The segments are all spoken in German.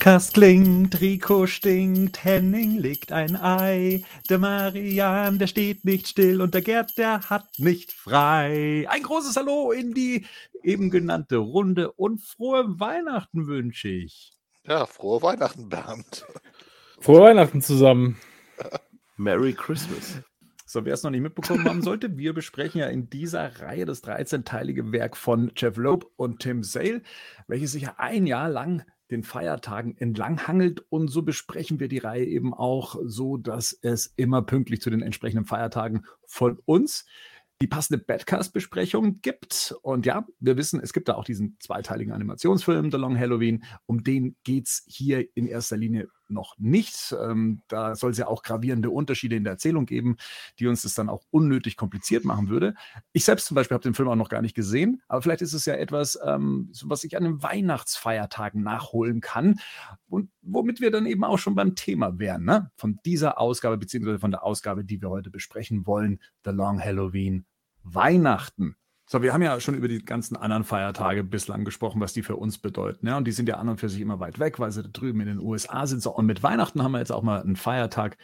Bettkast klingt, Rico stinkt, Henning legt ein Ei, der Marian, der steht nicht still und der Gerd, der hat nicht frei. Ein großes Hallo in die eben genannte Runde und frohe Weihnachten wünsche ich. Ja, frohe Weihnachten, Bernd. Frohe Weihnachten zusammen. Merry Christmas. So, wer es noch nicht mitbekommen haben sollte, wir besprechen ja in dieser Reihe das 13-teilige Werk von Jeff Loeb und Tim Sale, welches sich ja ein Jahr lang den Feiertagen entlanghangelt. Und so besprechen wir die Reihe eben auch so, dass es immer pünktlich zu den entsprechenden Feiertagen von uns die passende Badcast-Besprechung gibt. Und ja, wir wissen, es gibt da auch diesen zweiteiligen Animationsfilm, The Long Halloween. Um den geht es hier in erster Linie noch nicht. Ähm, da soll es ja auch gravierende Unterschiede in der Erzählung geben, die uns das dann auch unnötig kompliziert machen würde. Ich selbst zum Beispiel habe den Film auch noch gar nicht gesehen, aber vielleicht ist es ja etwas, ähm, was ich an den Weihnachtsfeiertagen nachholen kann und womit wir dann eben auch schon beim Thema wären, ne? von dieser Ausgabe, beziehungsweise von der Ausgabe, die wir heute besprechen wollen, The Long Halloween Weihnachten. So, wir haben ja schon über die ganzen anderen Feiertage bislang gesprochen, was die für uns bedeuten. Ja? Und die sind ja an und für sich immer weit weg, weil sie da drüben in den USA sind. So, und mit Weihnachten haben wir jetzt auch mal einen Feiertag,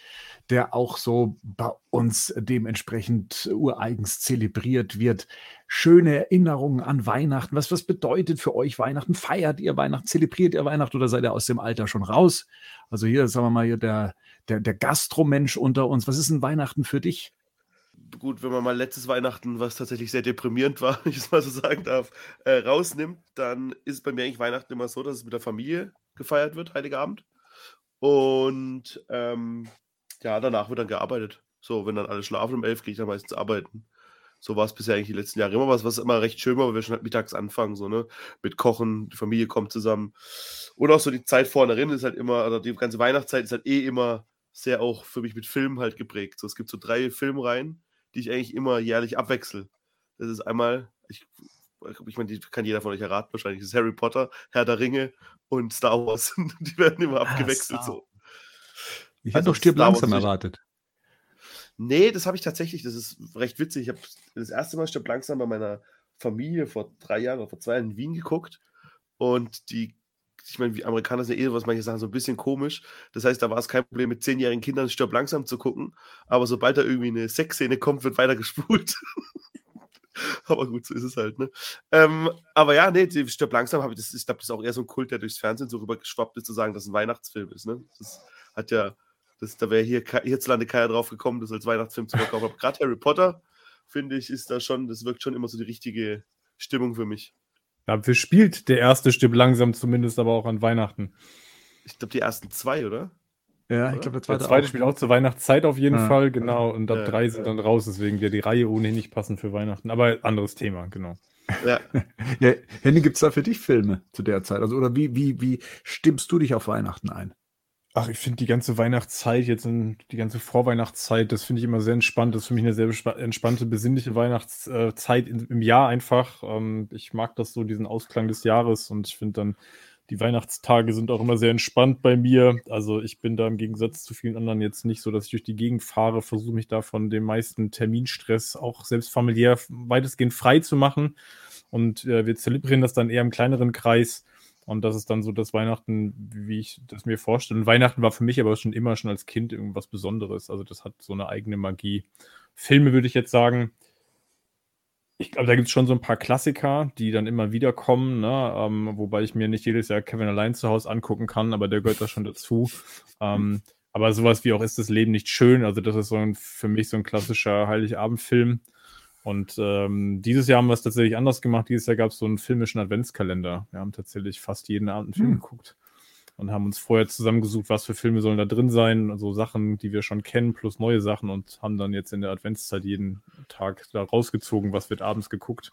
der auch so bei uns dementsprechend ureigens zelebriert wird. Schöne Erinnerungen an Weihnachten. Was, was bedeutet für euch Weihnachten? Feiert ihr Weihnachten? Zelebriert ihr Weihnachten oder seid ihr aus dem Alter schon raus? Also hier, sagen wir mal, hier der, der, der Gastromensch unter uns. Was ist ein Weihnachten für dich? Gut, wenn man mal letztes Weihnachten, was tatsächlich sehr deprimierend war, wenn ich es mal so sagen darf, äh, rausnimmt, dann ist es bei mir eigentlich Weihnachten immer so, dass es mit der Familie gefeiert wird, Heilige Abend. Und ähm, ja, danach wird dann gearbeitet. So, wenn dann alle schlafen um elf, gehe ich dann meistens arbeiten. So war es bisher eigentlich die letzten Jahre immer was, was immer recht schön war, weil wir schon halt mittags anfangen, so, ne? Mit Kochen, die Familie kommt zusammen. Und auch so die Zeit vorne drin ist halt immer, oder die ganze Weihnachtszeit ist halt eh immer sehr auch für mich mit Filmen halt geprägt. So, es gibt so drei Filmreihen, die ich eigentlich immer jährlich abwechsel. Das ist einmal, ich, ich meine, die kann jeder von euch erraten wahrscheinlich, das ist Harry Potter, Herr der Ringe und Star Wars. die werden immer ah, abgewechselt. so. Ich hätte also doch Stirb langsam erwartet. Nee, das habe ich tatsächlich, das ist recht witzig. Ich habe das erste Mal Stirb langsam bei meiner Familie vor drei Jahren oder vor zwei Jahren in Wien geguckt und die ich meine, wie Amerikaner sind ja eh, was manche sagen, so ein bisschen komisch. Das heißt, da war es kein Problem, mit zehnjährigen Kindern Stirb langsam zu gucken. Aber sobald da irgendwie eine Sexszene kommt, wird weiter gespult. aber gut, so ist es halt, ne? Ähm, aber ja, nee, Stirb langsam habe ich, das, ich glaube, das ist auch eher so ein Kult, der durchs Fernsehen so rübergeschwappt ist, zu sagen, dass es ein Weihnachtsfilm ist, ne? Das hat ja, das, da wäre hier hierzulande keiner drauf gekommen, das als Weihnachtsfilm zu verkaufen. Gerade Harry Potter, finde ich, ist da schon, das wirkt schon immer so die richtige Stimmung für mich. Dafür spielt der erste Stück langsam zumindest aber auch an Weihnachten. Ich glaube, die ersten zwei, oder? Ja, ich glaube, der zweite, der zweite spielt auch zur Weihnachtszeit auf jeden ja. Fall, genau. Und ab ja, drei sind dann raus, deswegen wird die Reihe ohnehin nicht passen für Weihnachten. Aber anderes Thema, genau. Ja. ja Henning, gibt es da für dich Filme zu der Zeit? Also, oder wie, wie, wie stimmst du dich auf Weihnachten ein? Ach, ich finde die ganze Weihnachtszeit, jetzt in, die ganze Vorweihnachtszeit, das finde ich immer sehr entspannt. Das ist für mich eine sehr entspannte, besinnliche Weihnachtszeit im Jahr einfach. Ähm, ich mag das so, diesen Ausklang des Jahres und ich finde dann, die Weihnachtstage sind auch immer sehr entspannt bei mir. Also ich bin da im Gegensatz zu vielen anderen jetzt nicht so, dass ich durch die Gegend fahre, versuche mich da von dem meisten Terminstress auch selbst familiär weitestgehend frei zu machen. Und äh, wir zelebrieren das dann eher im kleineren Kreis. Und das ist dann so das Weihnachten, wie ich das mir vorstelle. Und Weihnachten war für mich aber schon immer schon als Kind irgendwas Besonderes. Also das hat so eine eigene Magie. Filme würde ich jetzt sagen, ich glaube, da gibt es schon so ein paar Klassiker, die dann immer wieder kommen, ne? ähm, wobei ich mir nicht jedes Jahr Kevin allein zu Hause angucken kann, aber der gehört da schon dazu. Ähm, aber sowas wie auch ist das Leben nicht schön, also das ist so ein, für mich so ein klassischer Heiligabendfilm. Und ähm, dieses Jahr haben wir es tatsächlich anders gemacht. Dieses Jahr gab es so einen filmischen Adventskalender. Wir haben tatsächlich fast jeden Abend einen Film hm. geguckt und haben uns vorher zusammengesucht, was für Filme sollen da drin sein. Also Sachen, die wir schon kennen, plus neue Sachen und haben dann jetzt in der Adventszeit jeden Tag da rausgezogen, was wird abends geguckt.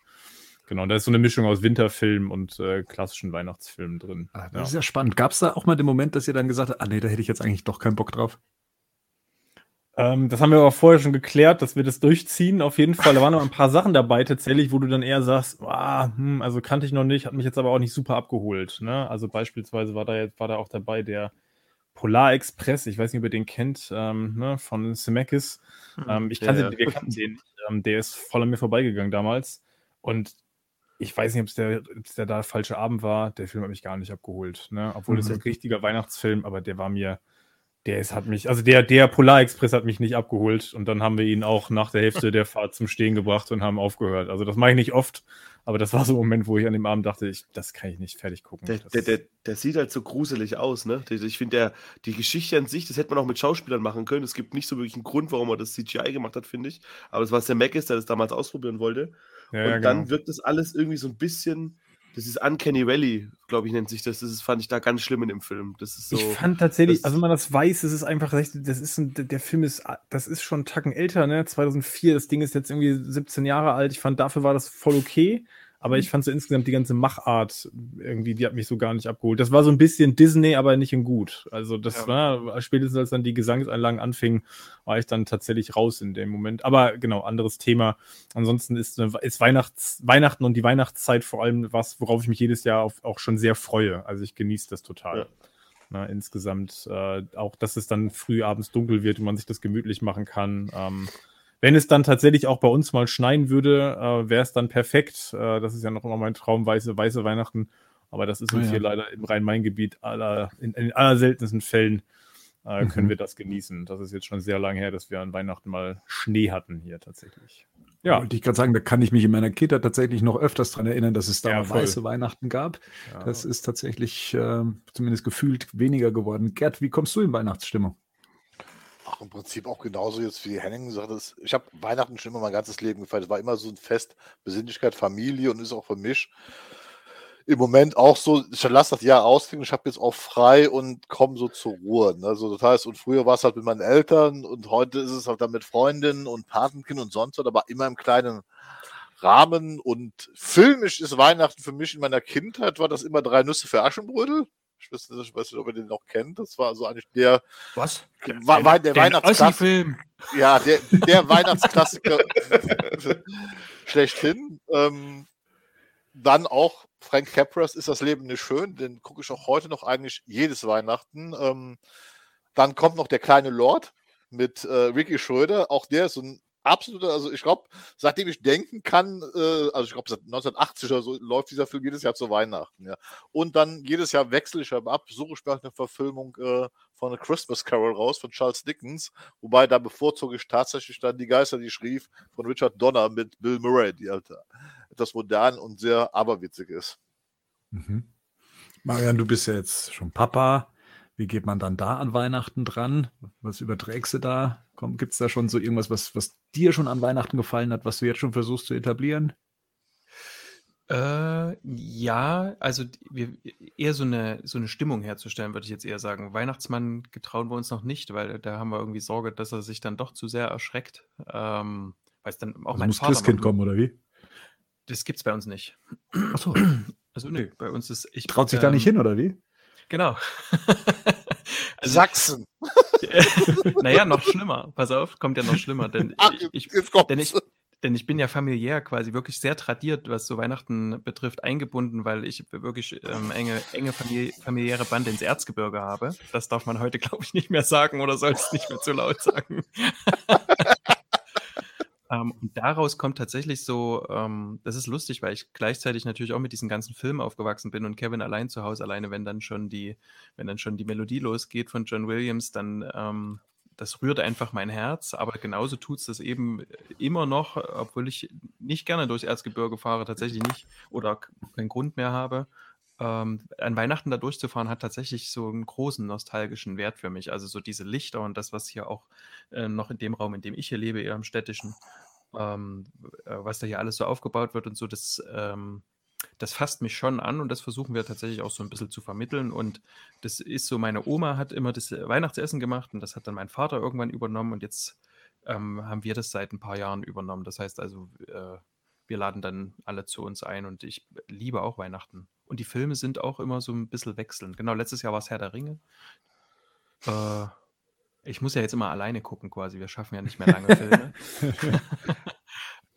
Genau, da ist so eine Mischung aus Winterfilm und äh, klassischen Weihnachtsfilmen drin. Ah, das ja. ist ja spannend. Gab es da auch mal den Moment, dass ihr dann gesagt habt, ah nee, da hätte ich jetzt eigentlich doch keinen Bock drauf? Ähm, das haben wir aber vorher schon geklärt, dass wir das durchziehen. Auf jeden Fall, da waren noch ein paar Sachen dabei tatsächlich, wo du dann eher sagst, ah, hm, also kannte ich noch nicht, hat mich jetzt aber auch nicht super abgeholt. Ne? Also beispielsweise war da jetzt war da auch dabei der Polar Express, ich weiß nicht, ob ihr den kennt, ähm, ne, von Zemeckis. Hm, ähm, ich kannte, ja, ja. wir kannten den nicht. Ähm, der ist voll an mir vorbeigegangen damals. Und ich weiß nicht, ob es der, der da falsche Abend war. Der Film hat mich gar nicht abgeholt. Ne? Obwohl es mhm. ein richtiger Weihnachtsfilm, aber der war mir, der ist, hat mich, also der, der Polar Express hat mich nicht abgeholt und dann haben wir ihn auch nach der Hälfte der Fahrt zum Stehen gebracht und haben aufgehört. Also das mache ich nicht oft, aber das war so ein Moment, wo ich an dem Abend dachte, ich, das kann ich nicht fertig gucken. Der, der, der, der sieht halt so gruselig aus, ne? Ich finde, die Geschichte an sich, das hätte man auch mit Schauspielern machen können. Es gibt nicht so wirklich einen Grund, warum er das CGI gemacht hat, finde ich. Aber es war der Mac ist, der das damals ausprobieren wollte. Ja, und ja, dann genau. wirkt das alles irgendwie so ein bisschen das ist Uncanny Valley, glaube ich, nennt sich das. Das ist, fand ich da ganz schlimm in dem Film. Das ist so, ich fand tatsächlich, also wenn man das weiß, das ist einfach, das ist ein, der Film ist, das ist schon einen Tacken älter, ne? 2004, das Ding ist jetzt irgendwie 17 Jahre alt. Ich fand, dafür war das voll okay. Aber ich fand so insgesamt die ganze Machart irgendwie, die hat mich so gar nicht abgeholt. Das war so ein bisschen Disney, aber nicht in gut. Also das ja. war, spätestens als dann die Gesangseinlagen anfingen, war ich dann tatsächlich raus in dem Moment. Aber genau, anderes Thema. Ansonsten ist, ist Weihnachts, Weihnachten und die Weihnachtszeit vor allem was, worauf ich mich jedes Jahr auf, auch schon sehr freue. Also ich genieße das total. Ja. Na, insgesamt äh, auch, dass es dann früh abends dunkel wird und man sich das gemütlich machen kann. Ähm, wenn es dann tatsächlich auch bei uns mal schneien würde, äh, wäre es dann perfekt. Äh, das ist ja noch immer mein Traum, weiße, weiße Weihnachten. Aber das ist uns oh, ja. hier leider im Rhein-Main-Gebiet aller, in, in allerseltensten Fällen äh, können mhm. wir das genießen. Das ist jetzt schon sehr lange her, dass wir an Weihnachten mal Schnee hatten hier tatsächlich. Ja. Und ich kann sagen, da kann ich mich in meiner Kindheit tatsächlich noch öfters daran erinnern, dass es da ja, weiße Weihnachten gab. Ja. Das ist tatsächlich äh, zumindest gefühlt weniger geworden. Gerd, wie kommst du in Weihnachtsstimmung? Im Prinzip auch genauso jetzt wie Henning gesagt hat. Ich habe Weihnachten schon immer mein ganzes Leben gefeiert. Es war immer so ein Fest, Besinnlichkeit, Familie und ist auch für mich im Moment auch so, ich lasse das Jahr ausklingen, ich habe jetzt auch frei und komme so zur Ruhe. Ne? Also das heißt, und früher war es halt mit meinen Eltern und heute ist es halt dann mit Freundinnen und Patenkind und sonst was, aber immer im kleinen Rahmen und filmisch ist Weihnachten für mich in meiner Kindheit, war das immer drei Nüsse für Aschenbrödel. Ich weiß, nicht, ich weiß nicht, ob ihr den noch kennt. Das war so eigentlich der. Was? War, war der Weihnachtsklassiker. Ja, der, der Weihnachtsklassiker schlechthin. Ähm, dann auch Frank Capras ist das Leben nicht schön. Den gucke ich auch heute noch eigentlich jedes Weihnachten. Ähm, dann kommt noch der kleine Lord mit äh, Ricky Schröder. Auch der ist so ein absoluter, also ich glaube, seitdem ich denken kann, äh, also ich glaube seit 1980 oder so läuft dieser Film jedes Jahr zu Weihnachten, ja. Und dann jedes Jahr wechsle ich aber ab, suche ich mir eine Verfilmung äh, von A Christmas Carol raus von Charles Dickens, wobei da bevorzuge ich tatsächlich dann die Geister, die ich schrieb, von Richard Donner mit Bill Murray, die halt etwas modern und sehr aberwitzig ist. Mhm. Marian, du bist ja jetzt schon Papa. Wie geht man dann da an Weihnachten dran? Was überträgst du da? Gibt es da schon so irgendwas, was, was dir schon an Weihnachten gefallen hat, was du jetzt schon versuchst zu etablieren? Äh, ja, also wir, eher so eine, so eine Stimmung herzustellen, würde ich jetzt eher sagen. Weihnachtsmann getrauen wir uns noch nicht, weil da haben wir irgendwie Sorge, dass er sich dann doch zu sehr erschreckt. Ähm, weil es dann auch also mein muss Vater Christkind kommen, oder wie? Das gibt es bei uns nicht. Achso. Also nö, bei uns ist ich. Traut sich ähm, da nicht ähm, hin, oder wie? Genau. also, Sachsen. naja, noch schlimmer. Pass auf, kommt ja noch schlimmer. Denn, Ach, ich, denn, ich, denn ich bin ja familiär quasi wirklich sehr tradiert, was so Weihnachten betrifft, eingebunden, weil ich wirklich ähm, enge, enge famili familiäre Bande ins Erzgebirge habe. Das darf man heute, glaube ich, nicht mehr sagen oder soll es nicht mehr zu laut sagen. Ähm, und daraus kommt tatsächlich so, ähm, das ist lustig, weil ich gleichzeitig natürlich auch mit diesen ganzen Filmen aufgewachsen bin und Kevin allein zu Hause alleine, wenn dann schon die, wenn dann schon die Melodie losgeht von John Williams, dann ähm, das rührt einfach mein Herz, aber genauso tut es das eben immer noch, obwohl ich nicht gerne durchs Erzgebirge fahre, tatsächlich nicht oder keinen Grund mehr habe ähm, an Weihnachten da durchzufahren, hat tatsächlich so einen großen nostalgischen Wert für mich. Also so diese Lichter und das, was hier auch äh, noch in dem Raum, in dem ich hier lebe, eher im städtischen, ähm, äh, was da hier alles so aufgebaut wird und so, das, ähm, das fasst mich schon an und das versuchen wir tatsächlich auch so ein bisschen zu vermitteln. Und das ist so, meine Oma hat immer das Weihnachtsessen gemacht und das hat dann mein Vater irgendwann übernommen und jetzt ähm, haben wir das seit ein paar Jahren übernommen. Das heißt also, äh, wir laden dann alle zu uns ein und ich liebe auch Weihnachten. Und die Filme sind auch immer so ein bisschen wechselnd. Genau, letztes Jahr war es Herr der Ringe. Äh, ich muss ja jetzt immer alleine gucken quasi. Wir schaffen ja nicht mehr lange Filme.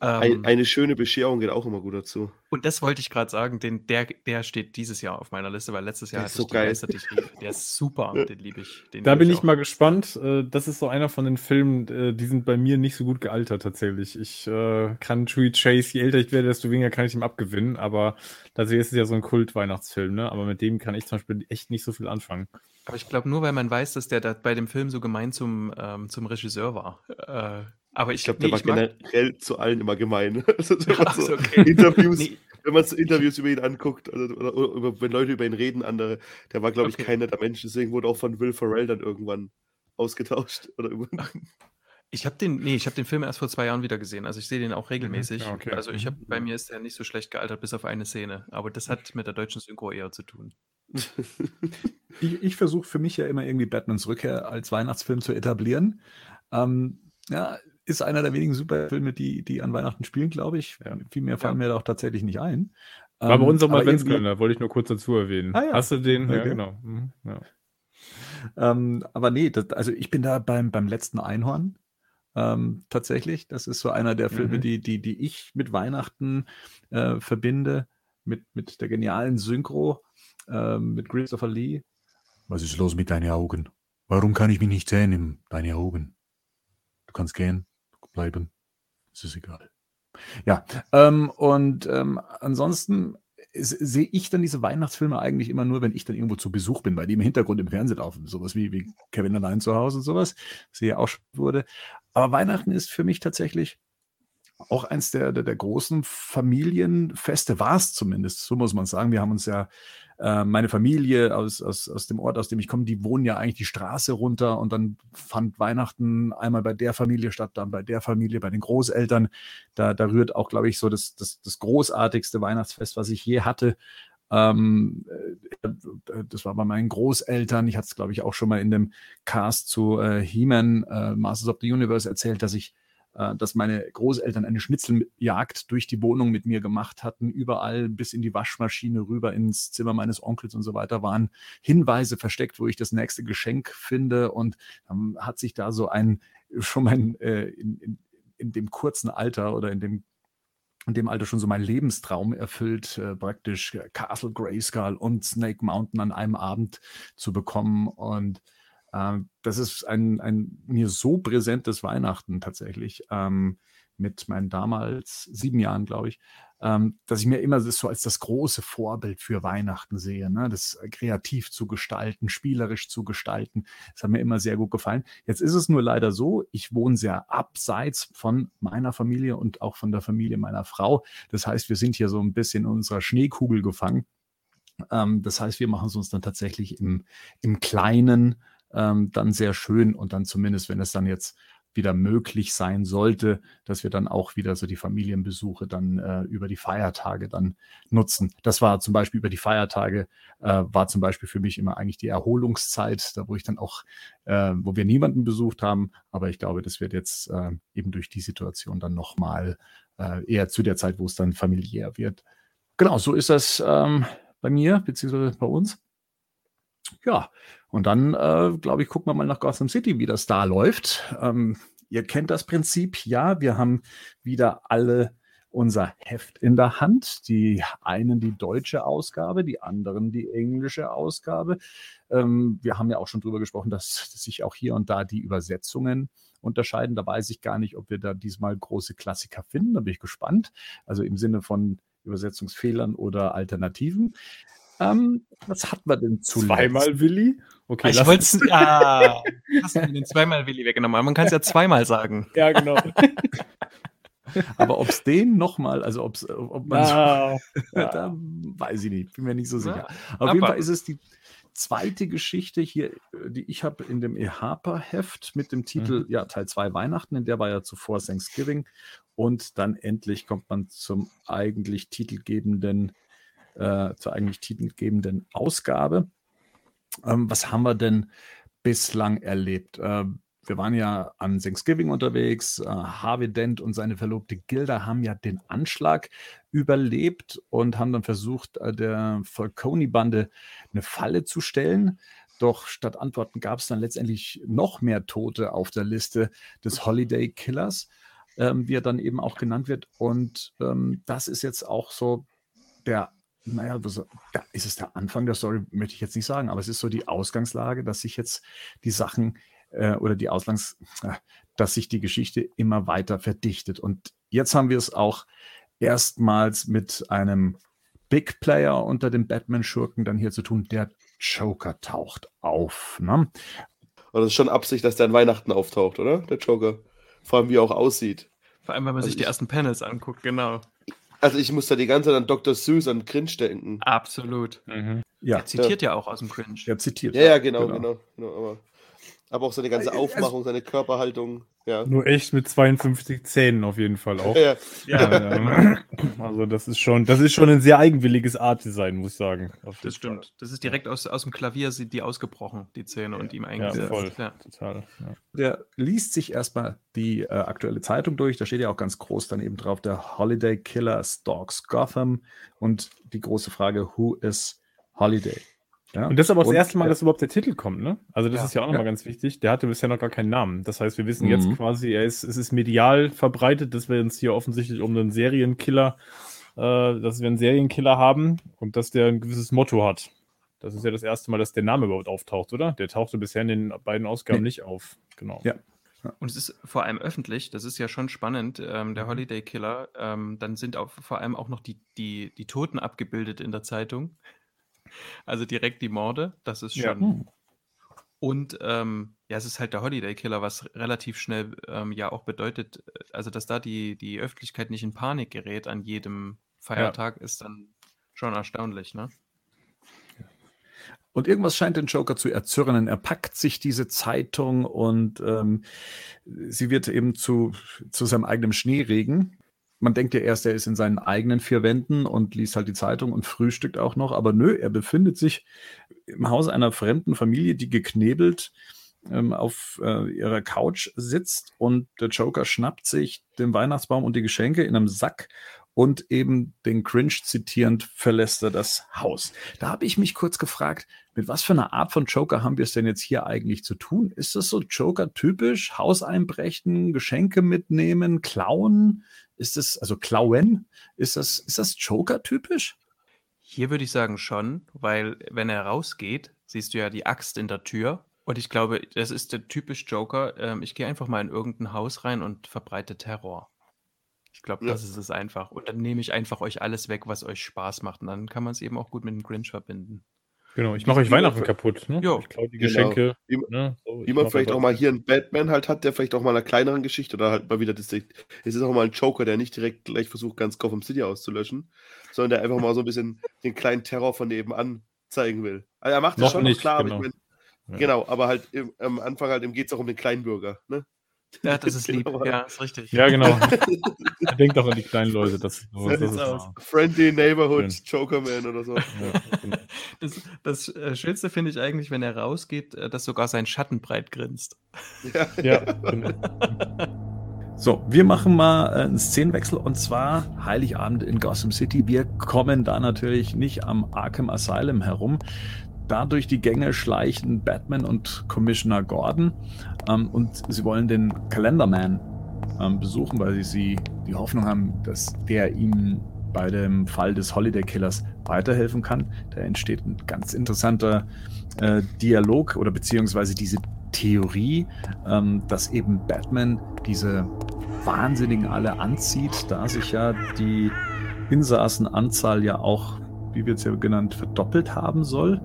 Ähm, eine schöne Bescherung geht auch immer gut dazu. und das wollte ich gerade sagen, den, der, der steht dieses Jahr auf meiner Liste, weil letztes Jahr Der hatte ist so ich die geil. Geister, die ich liebe. Der ist super, den liebe ich. Den Da liebe bin ich auch. mal gespannt. Äh, Das ist so einer von den Filmen, äh, die sind bei mir nicht so gut gealtert tatsächlich. Ich äh, kann Tree Chase, je älter ich werde, desto weniger kann ich ihm abgewinnen. Aber tatsächlich ist es ja so ein Kult-Weihnachtsfilm, ne? Aber mit dem kann ich zum Beispiel echt nicht so viel anfangen. Aber ich glaube nur, weil man weiß, dass der da bei dem Film so gemein zum, ähm, zum Regisseur war. Äh, aber ich, Ich glaube, nee, der war ich mag- generell zu allen immer gemein. Also, wenn man so okay. Interviews, Nee, wenn man so Interviews über ihn anguckt, oder, oder, oder wenn Leute über ihn reden, andere, der war, glaube ich, Okay. kein netter Mensch. Deswegen wurde auch von Will Ferrell dann irgendwann ausgetauscht. Oder ich habe den, nee, ich habe den Film erst vor zwei Jahren wieder gesehen. Also ich sehe den auch regelmäßig. Ja, okay. Also ich habe, Mhm. bei mir ist der nicht so schlecht gealtert, bis auf eine Szene. Aber das hat mit der deutschen Synchro eher zu tun. Ich, ich versuche für mich ja immer irgendwie Batmans Rückkehr als Weihnachtsfilm zu etablieren. Ähm, ja, ist einer der wenigen Superfilme, die, die an Weihnachten spielen, glaube ich. Ja. Viel mehr fallen mir da auch tatsächlich nicht ein. War bei Ähm, uns auch mal Adventskalender, wollte ich nur kurz dazu erwähnen. Ah, ja. Hast du den? Ja, Okay. genau. Mhm, ja. Ähm, aber nee, das, also ich bin da beim, beim letzten Einhorn. Ähm, tatsächlich. Das ist so einer der Filme, Mhm. die, die, die ich mit Weihnachten äh, verbinde, mit, mit der genialen Synchro, ähm, mit Christopher Lee. Was ist los mit deinen Augen? Warum kann ich mich nicht sehen in deine Augen? Du kannst gehen, bleiben. Es ist egal. Ja, ähm, und ähm, ansonsten sehe ich dann diese Weihnachtsfilme eigentlich immer nur, wenn ich dann irgendwo zu Besuch bin, bei dem im Hintergrund im Fernsehen laufen. Sowas wie, wie Kevin allein zu Hause und sowas, was hier auch wurde. Aber Weihnachten ist für mich tatsächlich auch eins der, der, der großen Familienfeste, war es zumindest, so muss man sagen. Wir haben uns ja, äh, meine Familie aus, aus, aus dem Ort, aus dem ich komme, die wohnen ja eigentlich die Straße runter und dann fand Weihnachten einmal bei der Familie statt, dann bei der Familie, bei den Großeltern. Da, da rührt auch, glaube ich, so das, das, das großartigste Weihnachtsfest, was ich je hatte. Ähm, äh, das war bei meinen Großeltern. Ich hatte es, glaube ich, auch schon mal in dem Cast zu äh, He-Man, äh, Masters of the Universe erzählt, dass ich dass meine Großeltern eine Schnitzeljagd durch die Wohnung mit mir gemacht hatten. Überall bis in die Waschmaschine rüber ins Zimmer meines Onkels und so weiter waren Hinweise versteckt, wo ich das nächste Geschenk finde. Und dann hat sich da so ein schon mein äh, in, in, in dem kurzen Alter oder in dem in dem Alter schon so mein Lebenstraum erfüllt, äh, praktisch äh, Castle Grayskull und Snake Mountain an einem Abend zu bekommen. Und das ist ein, ein mir so präsentes Weihnachten tatsächlich ähm, mit meinen damals sieben Jahren, glaube ich, ähm, dass ich mir immer so als das große Vorbild für Weihnachten sehe, ne? das kreativ zu gestalten, spielerisch zu gestalten. Das hat mir immer sehr gut gefallen. Jetzt ist es nur leider so, ich wohne sehr abseits von meiner Familie und auch von der Familie meiner Frau. Das heißt, wir sind hier so ein bisschen in unserer Schneekugel gefangen. Ähm, das heißt, wir machen es uns dann tatsächlich im, im Kleinen ähm, dann sehr schön und dann zumindest, wenn es dann jetzt wieder möglich sein sollte, dass wir dann auch wieder so die Familienbesuche dann äh, über die Feiertage dann nutzen. Das war zum Beispiel über die Feiertage, äh, war zum Beispiel für mich immer eigentlich die Erholungszeit, da wo ich dann auch, äh, wo wir niemanden besucht haben, aber ich glaube, das wird jetzt äh, eben durch die Situation dann nochmal äh, eher zu der Zeit, wo es dann familiär wird. Genau, so ist das ähm, bei mir, beziehungsweise bei uns. Ja, und dann, äh, glaube ich, gucken wir mal nach Gotham City, wie das da läuft. Ähm, ihr kennt das Prinzip, ja, wir haben wieder alle unser Heft in der Hand. Die einen die deutsche Ausgabe, die anderen die englische Ausgabe. Ähm, wir haben ja auch schon drüber gesprochen, dass, dass sich auch hier und da die Übersetzungen unterscheiden. Da weiß ich gar nicht, ob wir da diesmal große Klassiker finden. Da bin ich gespannt. Also im Sinne von Übersetzungsfehlern oder Alternativen. Ähm, was hat man denn zuletzt? Zweimal Willi? Okay, ich wollte es. Ah, hast du den zweimal Willi weggenommen. Aber man kann es ja zweimal sagen. Ja, genau. Aber ob es den nochmal, also ob's, ob man so, Ah, da weiß ich nicht, bin mir nicht so sicher. Ja, Auf jeden Fall ist es die zweite Geschichte hier, die ich habe in dem EHPA-Heft mit dem Titel, ja, Teil 2 Weihnachten, in der war ja zuvor Thanksgiving. Und dann endlich kommt man zum eigentlich titelgebenden, äh, zur eigentlich titelgebenden Ausgabe. Ähm, was haben wir denn bislang erlebt? Ähm, wir waren ja an Thanksgiving unterwegs. Äh, Harvey Dent und seine Verlobte Gilda haben ja den Anschlag überlebt und haben dann versucht, äh, der Falcone-Bande eine Falle zu stellen. Doch statt Antworten gab es dann letztendlich noch mehr Tote auf der Liste des Holiday Killers. ähm, wie er dann eben auch genannt wird. Und ähm, das ist jetzt auch so der, naja, das, ja, ist es der Anfang der Story, möchte ich jetzt nicht sagen, aber es ist so die Ausgangslage, dass sich jetzt die Sachen äh, oder die Ausgangs, äh, dass sich die Geschichte immer weiter verdichtet. Und jetzt haben wir es auch erstmals mit einem Big Player unter den Batman-Schurken dann hier zu tun. Der Joker taucht auf. Ne? Und das ist schon Absicht, dass der an Weihnachten auftaucht, oder? Der Joker. Vor allem, wie er auch aussieht. Vor allem, wenn man Also sich die ersten Panels anguckt, genau. Also ich muss da die ganze Zeit an Dr. Seuss und Cringe denken. Absolut. Mhm. Ja, Er zitiert ja, auch aus dem Cringe. er zitiert. Ja, ja, genau, genau. genau, aber, aber auch seine ganze Also- Aufmachung, seine Körperhaltung. Ja. Nur echt mit 52 Zähnen auf jeden Fall auch. Ja, Ja, also das ist schon, das ist schon ein sehr eigenwilliges Art-Design, muss ich sagen. Auf Das stimmt. Das ist direkt aus, aus dem Klavier, sind die ausgebrochen, die Zähne, und ihm Fall. Ja, eingesetzt. voll. Ja. Total. Ja. Der liest sich erstmal die äh, aktuelle Zeitung durch. Da steht ja auch ganz groß dann eben drauf, der Holiday Killer stalks Gotham. Und die große Frage, who is Holiday? Ja? Und das ist aber auch das Und, erste Mal, äh, dass überhaupt der Titel kommt, ne? Also das Ja. ist ja auch nochmal Ja. ganz wichtig. Der hatte bisher noch gar keinen Namen. Das heißt, wir wissen jetzt Mhm. quasi, er ist, es ist medial verbreitet, dass wir uns hier offensichtlich um einen Serienkiller, äh, dass wir einen Serienkiller haben und dass der ein gewisses Motto hat. Das ist ja das erste Mal, dass der Name überhaupt auftaucht, oder? Der tauchte bisher in den beiden Ausgaben Nee. nicht auf. Genau. Ja. Und es ist vor allem öffentlich, das ist ja schon spannend, ähm, Mhm. der Holiday Killer. Ähm, dann sind auch vor allem auch noch die, die, die Toten abgebildet in der Zeitung. Also direkt die Morde, das ist Ja. schon. Hm. Und ähm, ja, es ist halt der Holiday Killer, was relativ schnell ähm, ja auch bedeutet, äh, also dass da die, die Öffentlichkeit nicht in Panik gerät an jedem Feiertag, ist dann schon erstaunlich, ne? Und irgendwas scheint den Joker zu erzürnen. Er packt sich diese Zeitung und ähm, sie wird eben zu, zu seinem eigenen Schneeregen. Man denkt ja erst, er ist in seinen eigenen vier Wänden und liest halt die Zeitung und frühstückt auch noch. Aber nö, er befindet sich im Haus einer fremden Familie, die geknebelt ähm, auf äh, ihrer Couch sitzt. Und der Joker schnappt sich den Weihnachtsbaum und die Geschenke in einem Sack und eben den Cringe zitierend verlässt er das Haus. Da habe ich mich kurz gefragt, mit was für einer Art von Joker haben wir es denn jetzt hier eigentlich zu tun? Ist das so Joker-typisch? Haus einbrechen, Geschenke mitnehmen, klauen? Ist das, also klauen? Ist das, ist das Joker-typisch? Hier würde ich sagen schon, weil wenn er rausgeht, siehst du ja die Axt in der Tür. Und ich glaube, das ist der typisch Joker. Ähm, ich gehe einfach mal in irgendein Haus rein und verbreite Terror. Ich glaube, Ja. das ist es einfach. Und dann nehme ich einfach euch alles weg, was euch Spaß macht. Und dann kann man es eben auch gut mit dem Grinch verbinden. Genau, ich mache euch Weihnachten kaputt. Ne? Jo. Ich klaue die Genau. Geschenke. Wie, Ne? So, wie man vielleicht auch mal hier einen Batman halt hat, der vielleicht auch mal einer kleineren Geschichte oder halt mal wieder das. Es ist auch mal ein Joker, der nicht direkt gleich versucht, ganz Gotham City auszulöschen, sondern der einfach mal so ein bisschen den kleinen Terror von nebenan zeigen will. Also er macht das Noch schon nicht, klar, genau. aber ich mein, Ja. genau, aber halt im, am Anfang halt geht es auch um den Kleinbürger. Ne? Ja, das ist lieb. Genau. Ja, ist richtig. Ja, genau. Denkt auch an die kleinen Leute. Das, das sieht's ist aus. Friendly Neighborhood Schön. Jokerman oder so. Ja, genau. Das, das äh, Schönste finde ich eigentlich, wenn er rausgeht, äh, dass sogar sein Schatten breit grinst. Ja. ja, genau. So, wir machen mal äh, einen Szenenwechsel und zwar Heiligabend in Gotham City. Wir kommen da natürlich nicht am Arkham Asylum herum. Da durch die Gänge schleichen Batman und Commissioner Gordon ähm, und sie wollen den Calendarman ähm, besuchen, weil sie die Hoffnung haben, dass der ihnen bei dem Fall des Holiday Killers weiterhelfen kann. Da entsteht ein ganz interessanter äh, Dialog oder beziehungsweise diese Theorie, ähm, dass eben Batman diese Wahnsinnigen alle anzieht, da sich ja die Insassenanzahl ja auch, wie wird es ja genannt, verdoppelt haben soll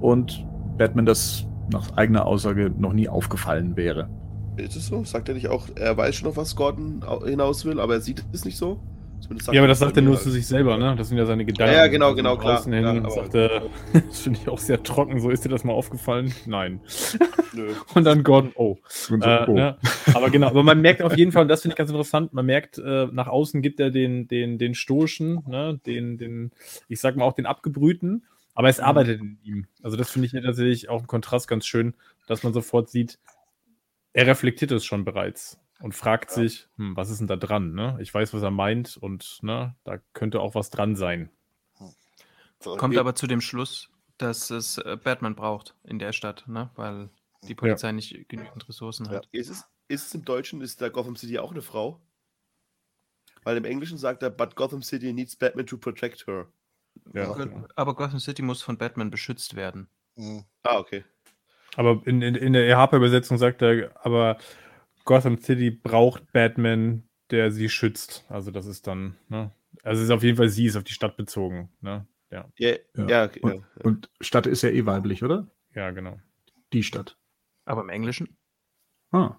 und Batman das nach eigener Aussage noch nie aufgefallen wäre. Ist es so? Sagt er nicht auch, er weiß schon, auf was Gordon au- hinaus will, aber er sieht es nicht so? Zumindest Ja, aber das sagt er nur zu sich selber, ne? Das sind ja seine Gedanken. Ja, ja, genau, Also genau, klar, außen hin klar, aber- sagt er, das finde ich auch sehr trocken, so ist dir das mal aufgefallen? Nein. Nö. Und dann Gordon, oh. Und so, Äh, oh. ne? Aber genau, aber man merkt auf jeden Fall, und das finde ich ganz interessant, man merkt, äh, nach außen gibt er den, den, den Stoischen, ne? den, den, ich sag mal auch den Abgebrühten, aber es arbeitet in ihm. Also das finde ich tatsächlich auch im Kontrast ganz schön, dass man sofort sieht, er reflektiert es schon bereits und fragt sich, hm, was ist denn da dran? Ne? Ich weiß, was er meint und ne, da könnte auch was dran sein. So, Kommt aber zu dem Schluss, dass es äh, Batman braucht in der Stadt, ne? weil die Polizei nicht genügend Ressourcen Ja. hat. Ist es, ist es im Deutschen, ist da Gotham City auch eine Frau? weil im Englischen sagt er, but Gotham City needs Batman to protect her. Ja, Aber- Gotham City muss von Batman beschützt werden. Mhm. Ah, okay. Aber in, in, in der Harper-Übersetzung sagt er, aber Gotham City braucht Batman, der sie schützt. Also das ist dann, ne? Also es ist auf jeden Fall sie, ist auf die Stadt bezogen. Ne? Ja, Ja, Ja. ja, okay, Und, ja. und Stadt ist ja eh weiblich, oder? ja, genau. Die Stadt. Aber im Englischen? Ah.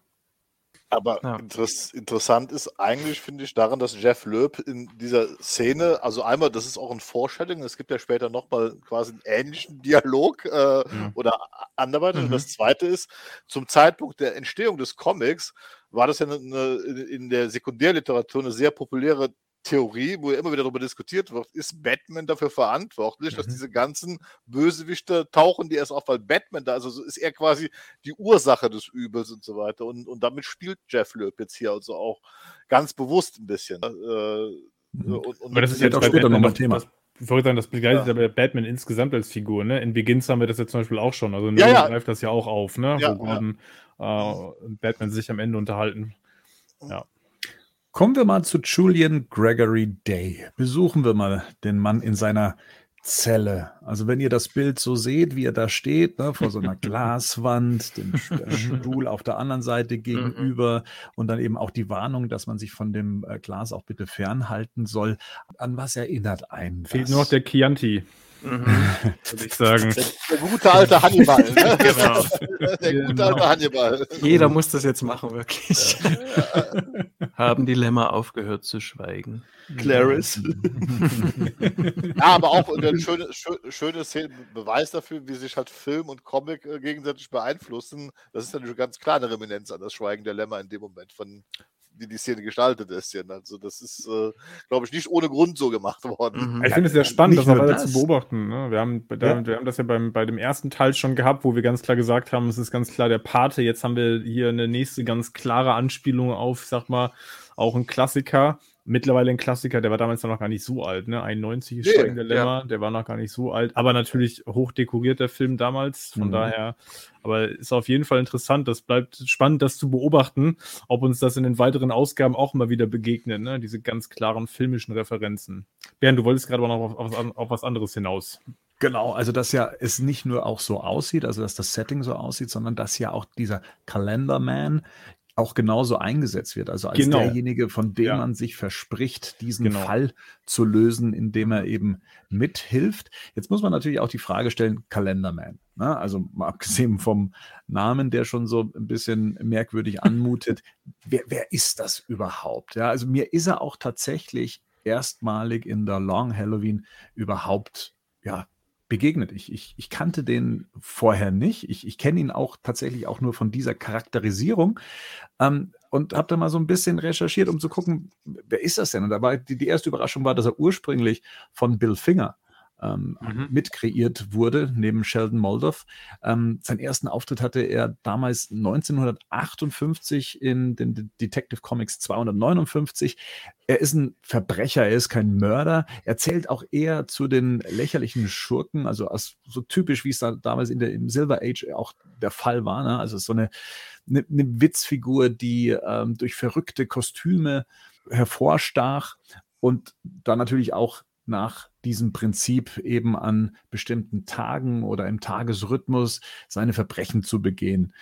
Aber Ja. interess interessant ist eigentlich, finde ich, daran, dass Jeff Loeb in dieser Szene, also einmal, das ist auch ein Foreshadowing, es gibt ja später nochmal quasi einen ähnlichen Dialog äh, Mhm. oder anderweitig. Mhm. Und das zweite ist, zum Zeitpunkt der Entstehung des Comics war das ja eine, eine, in der Sekundärliteratur eine sehr populäre Theorie, wo ja immer wieder darüber diskutiert wird, ist Batman dafür verantwortlich, dass Mhm. diese ganzen Bösewichte tauchen, die erst auf, weil Batman da ist. Also ist er quasi die Ursache des Übels und so weiter. Und, und damit spielt Jeff Loeb jetzt hier also auch ganz bewusst ein bisschen. Äh, Mhm. und, und Aber das ist jetzt auch bei später Batman noch mal noch Thema. Das, ich wollte sagen, das begleitet Ja. aber Batman insgesamt als Figur. Ne? In Begins haben wir das jetzt zum Beispiel auch schon. Also Ja, Nolan ja. greift das ja auch auf, ne? Ja, wo Gordon äh, Batman sich am Ende unterhalten. Kommen wir mal zu Julian Gregory Day. Besuchen wir mal den Mann in seiner Zelle. Also wenn ihr das Bild so seht, wie er da steht, ne, vor so einer Glaswand, dem St- Stuhl auf der anderen Seite gegenüber und dann eben auch die Warnung, dass man sich von dem äh, Glas auch bitte fernhalten soll. An was erinnert einen Fehlt das? nur noch der Chianti, Mhm. würde ich sagen. der, der gute alte Hannibal. Ne? Genau. Der gute Genau. alte Hannibal. Jeder muss das jetzt machen, wirklich. Haben die Lämmer aufgehört zu schweigen? Clarice. Ja, aber auch eine schöne, schö- schöne Szene, Beweis dafür, wie sich halt Film und Comic äh, gegenseitig beeinflussen. Das ist natürlich ganz klar eine Reminiszenz an das Schweigen der Lämmer in dem Moment, von wie die Szene gestaltet ist. ja. Also das ist, äh, glaube ich, nicht ohne Grund so gemacht worden. Mhm. Ich finde es sehr spannend, nicht das nur weiter zu beobachten. Ne? Wir, haben, da, Ja. wir haben das ja beim, bei dem ersten Teil schon gehabt, wo wir ganz klar gesagt haben, es ist ganz klar der Pate. Jetzt haben wir hier eine nächste ganz klare Anspielung auf, ich sag mal, auch ein Klassiker. Mittlerweile ein Klassiker, der war damals noch gar nicht so alt, ne? 91 ist Nee, Steigen der Lämmer, der war noch gar nicht so alt, aber natürlich hoch dekoriert der Film damals, von Mhm. daher, aber ist auf jeden Fall interessant, das bleibt spannend, das zu beobachten, ob uns das in den weiteren Ausgaben auch mal wieder begegnet, ne? diese ganz klaren filmischen Referenzen. Bernd, du wolltest gerade aber noch auf, auf, auf was anderes hinaus. Genau, also dass ja es nicht nur auch so aussieht, also dass das Setting so aussieht, sondern dass ja auch dieser Kalenderman auch genauso eingesetzt wird. Also als Genau. derjenige, von dem Ja. man sich verspricht, diesen Genau. Fall zu lösen, indem er eben mithilft. Jetzt muss man natürlich auch die Frage stellen, Kalenderman. Ne? Also mal abgesehen vom Namen, der schon so ein bisschen merkwürdig anmutet, wer, wer ist das überhaupt? Ja, also mir ist er auch tatsächlich erstmalig in der Long Halloween überhaupt ja, begegnet. Ich, ich, ich kannte den vorher nicht. Ich, ich kenne ihn auch tatsächlich auch nur von dieser Charakterisierung ähm, und habe da mal so ein bisschen recherchiert, um zu gucken, wer ist das denn? Und dabei die, die erste Überraschung war, dass er ursprünglich von Bill Finger ähm, Mhm. mitkreiert wurde, neben Sheldon Moldoff. Ähm, seinen ersten Auftritt hatte er damals 1958 in den De- Detective Comics 259. Er ist ein Verbrecher, er ist kein Mörder. Er zählt auch eher zu den lächerlichen Schurken, also als, so typisch, wie es da damals in der, im Silver Age auch der Fall war. Ne? Also so eine, eine, eine Witzfigur, die ähm, durch verrückte Kostüme hervorstach und dann natürlich auch nach diesem Prinzip eben an bestimmten Tagen oder im Tagesrhythmus seine Verbrechen zu begehen.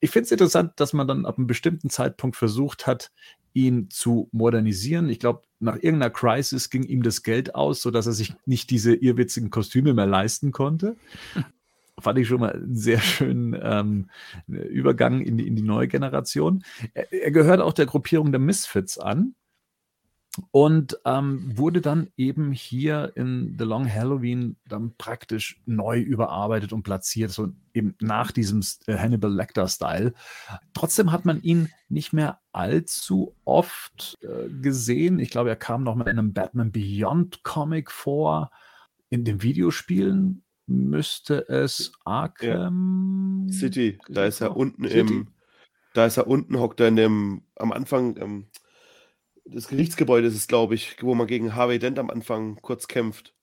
Ich finde es interessant, dass man dann ab einem bestimmten Zeitpunkt versucht hat, ihn zu modernisieren. Ich glaube, nach irgendeiner Crisis ging ihm das Geld aus, sodass er sich nicht diese irrwitzigen Kostüme mehr leisten konnte. Fand ich schon mal einen sehr schönen ähm, Übergang in die, in die neue Generation. Er, er gehört auch der Gruppierung der Misfits an und ähm, wurde dann eben hier in The Long Halloween dann praktisch neu überarbeitet und platziert, so eben nach diesem äh, Hannibal Lecter-Style. Trotzdem hat man ihn nicht mehr allzu oft äh, gesehen. Ich glaube, er kam noch mal in einem Batman Beyond Comic vor. In den Videospielen müsste es Arkham City, da ist er unten City? im, da ist er unten, hockt er in dem, am Anfang, ähm, des Gerichtsgebäudes ist, glaube ich, wo man gegen Harvey Dent am Anfang kurz kämpft.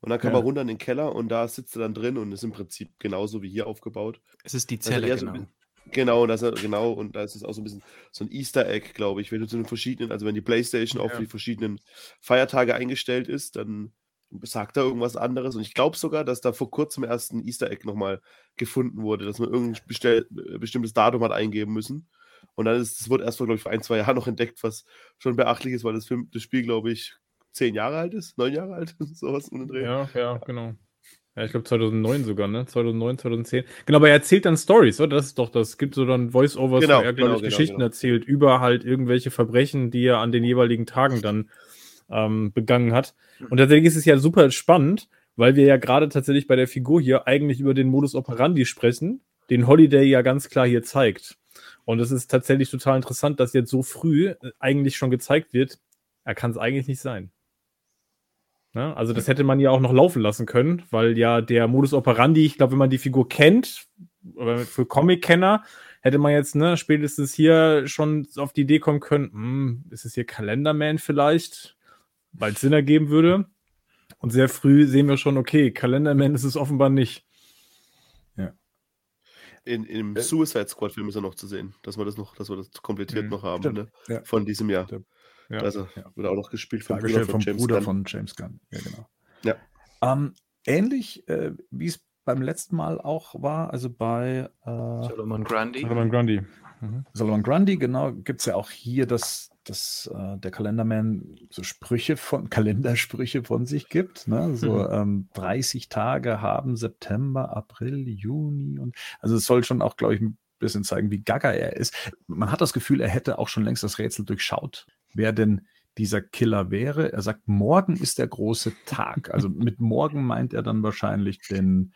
Und dann kann Ja. man runter in den Keller und da sitzt er dann drin und ist im Prinzip genauso wie hier aufgebaut. Es ist die Also Zelle, eher so- genau. Genau, das, genau, und da ist es auch so ein bisschen so ein Easter Egg, glaube ich. Wenn du zu den verschiedenen, also wenn die Playstation auch Ja. für die verschiedenen Feiertage eingestellt ist, dann sagt er irgendwas anderes. Und ich glaube sogar, dass da vor kurzem erst ein Easter Egg nochmal gefunden wurde, dass man irgendein bestell, äh, bestimmtes Datum hat eingeben müssen. Und dann ist, das wurde erst vor, glaube ich, vor ein, zwei Jahren noch entdeckt, was schon beachtlich ist, weil das, Film, das Spiel, glaube ich, zehn Jahre alt ist, neun Jahre alt, sowas um den Dreh. Ja, ja, genau. Ja, ich glaube 2009 sogar, ne? 2009, 2010. Genau, aber er erzählt dann Stories, oder? Das ist doch das. Es gibt so dann Voice-Overs, Genau, wo er, glaube genau, ich, genau, Geschichten genau. erzählt über halt irgendwelche Verbrechen, die er an den jeweiligen Tagen dann ähm, begangen hat. Und tatsächlich ist es ja super spannend, weil wir ja gerade tatsächlich bei der Figur hier eigentlich über den Modus operandi sprechen, den Holiday ja ganz klar hier zeigt. Und es ist tatsächlich total interessant, dass jetzt so früh äh, eigentlich schon gezeigt wird, er kann es eigentlich nicht sein. Ne? Also das hätte man ja auch noch laufen lassen können, weil ja der Modus operandi, ich glaube, wenn man die Figur kennt, für Comic-Kenner, hätte man jetzt ne, spätestens hier schon auf die Idee kommen können, hm, ist es hier Kalenderman vielleicht, weil es Sinn ergeben würde. Und sehr früh sehen wir schon, okay, Kalenderman ist es offenbar nicht. In, Im Äh. Suicide Squad-Film ist er noch zu sehen, dass wir das noch, dass wir das komplettiert Mhm, noch haben, ne? ja. Von diesem Jahr. Stimmt. Ja. Also Ja. wird auch noch gespielt vom Dargestellt vom James Bruder Gunn. von James Gunn. Ja, genau. Ja. Ähm, ähnlich äh, wie es beim letzten Mal auch war, also bei äh, Solomon Grundy. Solomon Grundy. Mhm. Solomon Grundy, genau, gibt es ja auch hier, dass, dass äh, der Kalenderman so Sprüche von, Kalendersprüche von sich gibt. Ne? So Mhm. ähm, 30 Tage haben September, April, Juni und also es soll schon auch, glaube ich, ein bisschen zeigen, wie gaga er ist. Man hat das Gefühl, er hätte auch schon längst das Rätsel durchschaut, wer denn dieser Killer wäre. Er sagt, morgen ist der große Tag. Also mit morgen meint er dann wahrscheinlich den,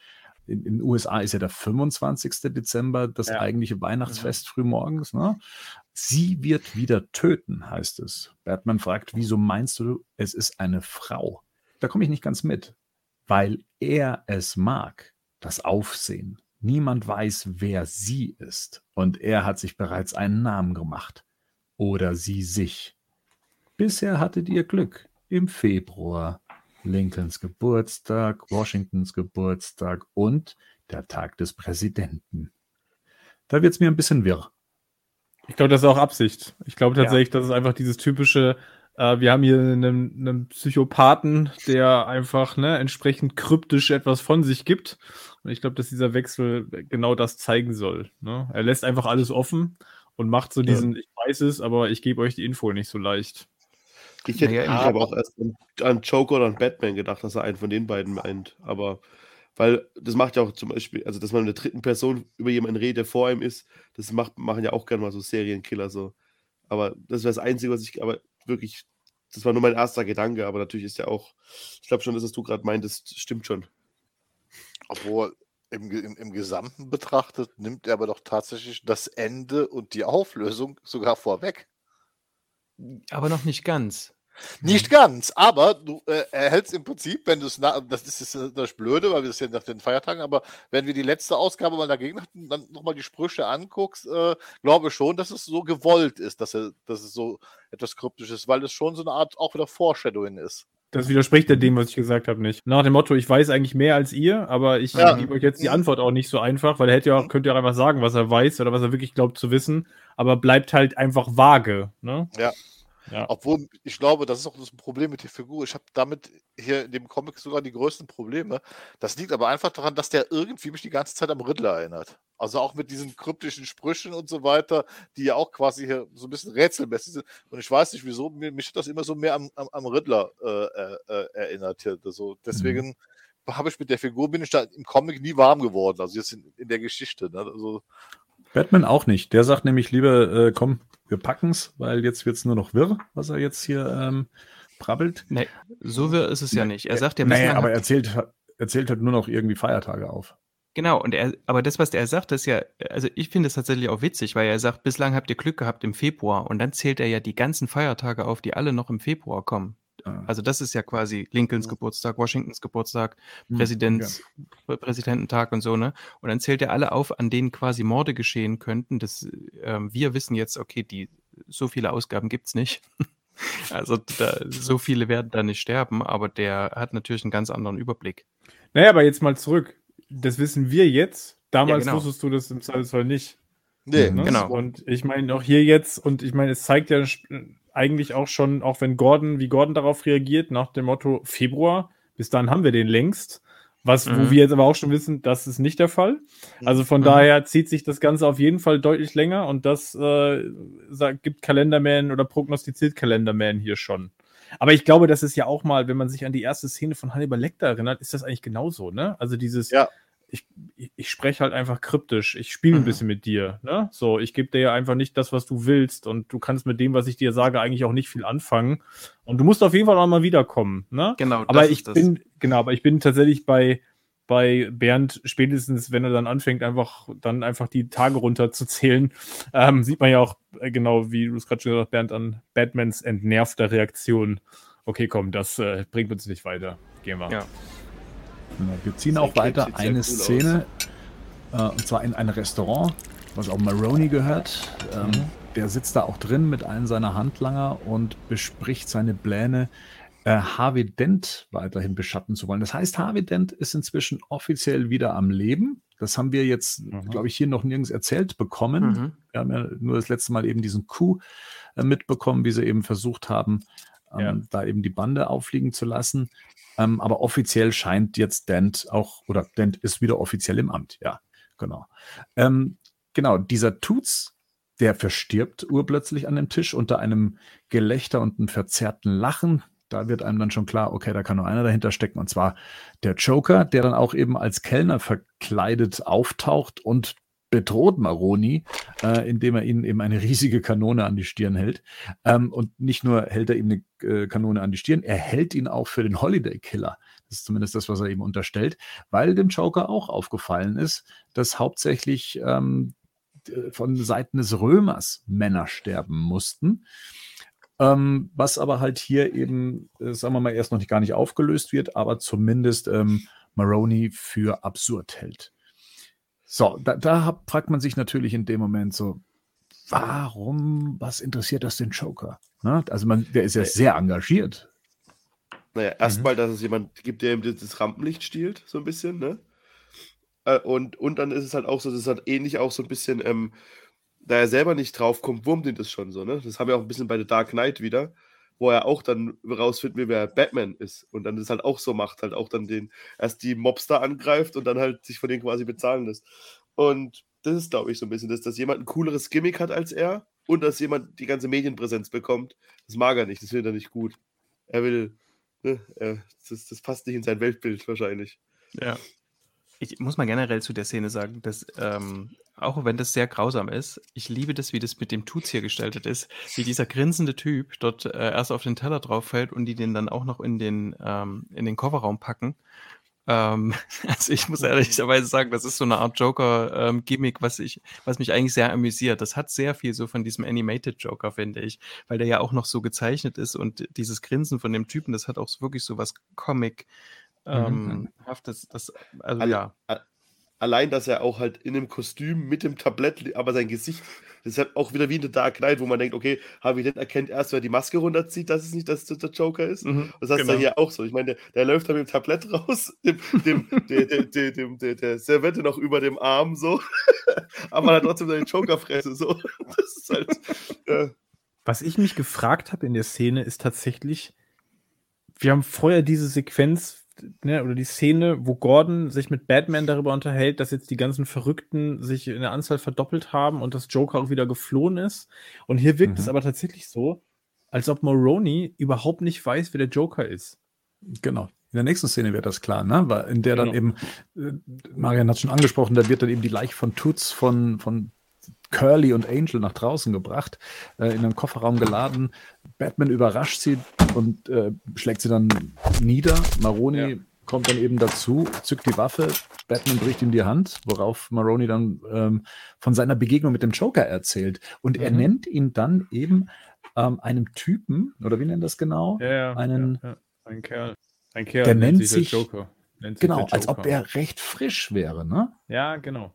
in, den USA ist ja der 25. Dezember das Ja. eigentliche Weihnachtsfest frühmorgens. Ne? Sie wird wieder töten, heißt es. Batman fragt, wieso meinst du, es ist eine Frau? Da komme ich nicht ganz mit, weil er es mag, das Aufsehen. Niemand weiß, wer sie ist. Und er hat sich bereits einen Namen gemacht. Oder sie sich. Bisher hattet ihr Glück. Im Februar. Lincolns Geburtstag, Washingtons Geburtstag und der Tag des Präsidenten. Da wird es mir ein bisschen wirr. Ich glaube, das ist auch Absicht. Ich glaube tatsächlich, das ist einfach dieses typische, äh, wir haben hier einen, einen Psychopathen, der einfach ne, entsprechend kryptisch etwas von sich gibt. Und ich glaube, dass dieser Wechsel genau das zeigen soll. Ne? Er lässt einfach alles offen und macht so diesen, ich weiß es, aber ich gebe euch die Info nicht so leicht. Ich hätte Naja, habe auch erst an, an Joker oder an Batman gedacht, dass er einen von den beiden meint. Aber weil das macht ja auch zum Beispiel, also dass man in der dritten Person über jemanden redet, der vor ihm ist, das macht, machen ja auch gerne mal so Serienkiller so. Aber das wäre das Einzige, was ich, aber wirklich, das war nur mein erster Gedanke, aber natürlich ist ja auch, ich glaube schon, dass was du gerade meintest, stimmt schon. Obwohl im, im, im Gesamten betrachtet nimmt er aber doch tatsächlich das Ende und die Auflösung sogar vorweg. Aber noch nicht ganz. Nicht ganz, aber du äh, erhältst im Prinzip, wenn du es, das ist jetzt äh, das Blöde, weil wir das ja nach den Feiertagen, aber wenn wir die letzte Ausgabe mal dagegen hatten, dann nochmal die Sprüche anguckst, äh, glaube schon, dass es so gewollt ist, dass, er, dass es so etwas kryptisch ist, weil es schon so eine Art auch wieder Foreshadowing ist. Das widerspricht ja dem, was ich gesagt habe, nicht. Nach dem Motto, ich weiß eigentlich mehr als ihr, aber ich Ja. gebe euch jetzt die Mhm. Antwort auch nicht so einfach, weil er hätte ja auch, Mhm. könnte ja auch einfach sagen, was er weiß oder was er wirklich glaubt zu wissen, aber bleibt halt einfach vage. Ne? Ja. Ja. Obwohl, ich glaube, das ist auch das Problem mit der Figur. Ich habe damit hier in dem Comic sogar die größten Probleme. Das liegt aber einfach daran, dass der irgendwie mich die ganze Zeit am Riddler erinnert. Also auch mit diesen kryptischen Sprüchen und so weiter, die ja auch quasi hier so ein bisschen rätselmäßig sind. Und ich weiß nicht wieso, mich hat das immer so mehr am, am, am Riddler äh, äh, äh, erinnert. Hier. Also deswegen habe ich mit der Figur, bin ich da im Comic nie warm geworden. Also jetzt in, in der Geschichte. Ne? Also, Batman auch nicht. Der sagt nämlich lieber, äh, komm, wir packen's, weil jetzt wird's nur noch wirr, was er jetzt hier ähm, brabbelt. Nee, so wirr ist es ja nicht. Er sagt ja naja, aber er zählt, er zählt halt nur noch irgendwie Feiertage auf. Genau, und er, aber das, was er sagt, ist ja, also ich finde es tatsächlich auch witzig, weil er sagt, bislang habt ihr Glück gehabt im Februar und dann zählt er ja die ganzen Feiertage auf, die alle noch im Februar kommen. Ah. Also das ist ja quasi Lincolns. Geburtstag, Washingtons Geburtstag, Hm, Präsidents, Präsidententag und so, ne? Und dann zählt er alle auf, an denen quasi Morde geschehen könnten. Das, ähm, wir wissen jetzt, okay, die, so viele Ausgaben gibt's nicht. Also da, so viele werden da nicht sterben, aber der hat natürlich einen ganz anderen Überblick. Naja, aber jetzt mal zurück. Das wissen wir jetzt. Damals Ja, genau. wusstest du das im Zweifelsfall nicht. Nee, ne? genau. Und ich meine auch hier jetzt, und ich meine, es zeigt ja eigentlich auch schon, auch wenn Gordon, wie Gordon darauf reagiert, nach dem Motto Februar, bis dann haben wir den längst. Was, mhm. wo wir jetzt aber auch schon wissen, das ist nicht der Fall. Also von mhm. daher zieht sich das Ganze auf jeden Fall deutlich länger und das äh, sagt, gibt Kalenderman oder prognostiziert Kalenderman hier schon. Aber ich glaube, das ist ja auch mal, wenn man sich an die erste Szene von Hannibal Lecter erinnert, ist das eigentlich genauso, ne? Also dieses, ja ich, ich spreche halt einfach kryptisch. Ich spiele ein mhm. bisschen mit dir. Ne? So, ich gebe dir ja einfach nicht das, was du willst. Und du kannst mit dem, was ich dir sage, eigentlich auch nicht viel anfangen. Und du musst auf jeden Fall auch mal wiederkommen. Ne? Genau. Aber ich bin, genau, aber ich bin tatsächlich bei, bei Bernd spätestens, wenn er dann anfängt, einfach dann einfach die Tage runterzuzählen, ähm, sieht man ja auch äh, genau, wie du es gerade schon gesagt hast, Bernd, an Batmans entnervter Reaktion. Okay, komm, das äh, bringt uns nicht weiter. Gehen wir. Ja. Wir ziehen auch weiter eine Szene, äh, und zwar in ein Restaurant, was auch Maroney gehört. Ähm, mhm. Der sitzt da auch drin mit einem seiner Handlanger und bespricht seine Pläne, äh, Harvey Dent weiterhin beschatten zu wollen. Das heißt, Harvey Dent ist inzwischen offiziell wieder am Leben. Das haben wir jetzt, mhm. glaube ich, hier noch nirgends erzählt bekommen. Mhm. Wir haben ja nur das letzte Mal eben diesen Coup äh, mitbekommen, wie sie eben versucht haben, ähm, ja. da eben die Bande auffliegen zu lassen. Ähm, aber offiziell scheint jetzt Dent auch, oder Dent ist wieder offiziell im Amt, ja, genau. Ähm, genau, dieser Tuts, der verstirbt urplötzlich an dem Tisch unter einem Gelächter und einem verzerrten Lachen. Da wird einem dann schon klar, okay, da kann nur einer dahinter stecken, und zwar der Joker, der dann auch eben als Kellner verkleidet auftaucht und bedroht Maroni, äh, indem er ihnen eben eine riesige Kanone an die Stirn hält. Ähm, und nicht nur hält er ihm eine äh, Kanone an die Stirn, er hält ihn auch für den Holiday Killer. Das ist zumindest das, was er ihm unterstellt, weil dem Joker auch aufgefallen ist, dass hauptsächlich ähm, von Seiten des Römers Männer sterben mussten. Ähm, was aber halt hier eben, äh, sagen wir mal, erst noch nicht gar nicht aufgelöst wird, aber zumindest ähm, Maroney für absurd hält. So, da, da fragt man sich natürlich in dem Moment so, warum, was interessiert das den Joker? Ne? Also man, der ist ja sehr engagiert. Naja, erstmal, mhm. dass es jemand gibt, der ihm das Rampenlicht stiehlt, so ein bisschen, ne? Äh, und, und dann ist es halt auch so, das ist halt ähnlich auch so ein bisschen, ähm, da er selber nicht drauf kommt, wurmt ihn das schon so, ne? Das haben wir auch ein bisschen bei The Dark Knight wieder, wo er auch dann rausfinden will, wer Batman ist. Und dann das halt auch so macht, halt auch dann den, erst die Mobster angreift und dann halt sich von denen quasi bezahlen lässt. Und das ist, glaube ich, so ein bisschen, dass, dass jemand ein cooleres Gimmick hat als er und dass jemand die ganze Medienpräsenz bekommt. Das mag er nicht, das findet er nicht gut. Er will, ne, er, das, das passt nicht in sein Weltbild wahrscheinlich. Ja. Ich muss mal generell zu der Szene sagen, dass ähm, auch wenn das sehr grausam ist, ich liebe das, wie das mit dem Tuts hier gestaltet ist, wie dieser grinsende Typ dort äh, erst auf den Teller drauf fällt und die den dann auch noch in den, ähm, in den Kofferraum packen. Ähm, also ich muss ehrlicherweise sagen, das ist so eine Art Joker-Gimmick, ähm, was ich, was mich eigentlich sehr amüsiert. Das hat sehr viel so von diesem Animated Joker, finde ich, weil der ja auch noch so gezeichnet ist und dieses Grinsen von dem Typen, das hat auch wirklich so was Comic. Mhm. Ähm, haftes, das, also Alle, ja allein, dass er auch halt in einem Kostüm mit dem Tablett, aber sein Gesicht, das ist halt auch wieder wie in The Dark Knight, wo man denkt, okay, Harvey Dent erkennt erst, wer die Maske runterzieht, dass es nicht dass das der Joker ist. Mhm, das heißt genau. da hier auch so. Ich meine, der, der, läuft da mit dem Tablett raus, dem, dem, der, der, dem, der, der Servette noch über dem Arm so, aber hat trotzdem seine Joker-Fresse so. Das ist halt. Ja. Was ich mich gefragt habe in der Szene ist tatsächlich, wir haben vorher diese Sequenz ne, oder die Szene, wo Gordon sich mit Batman darüber unterhält, dass jetzt die ganzen Verrückten sich in der Anzahl verdoppelt haben und das Joker auch wieder geflohen ist. Und hier wirkt mhm. es aber tatsächlich so, als ob Moroni überhaupt nicht weiß, wer der Joker ist. Genau. In der nächsten Szene wird das klar, ne? Weil in der dann genau. eben, äh, Marian hat schon angesprochen, da wird dann eben die Leiche von Toots von, von Curly und Angel nach draußen gebracht, äh, in einem Kofferraum geladen. Batman überrascht sie und äh, schlägt sie dann nieder. Maroni ja. kommt dann eben dazu, zückt die Waffe, Batman bricht ihm die Hand, worauf Maroni dann ähm, von seiner Begegnung mit dem Joker erzählt. Und mhm. er nennt ihn dann eben ähm, einem Typen, oder wie nennt das genau? Ja, ja, einen, ja, Ein Kerl. Ein Kerl der nennt, nennt sich, Joker. Nennt genau, als ob er recht frisch wäre, ne? Ja, genau.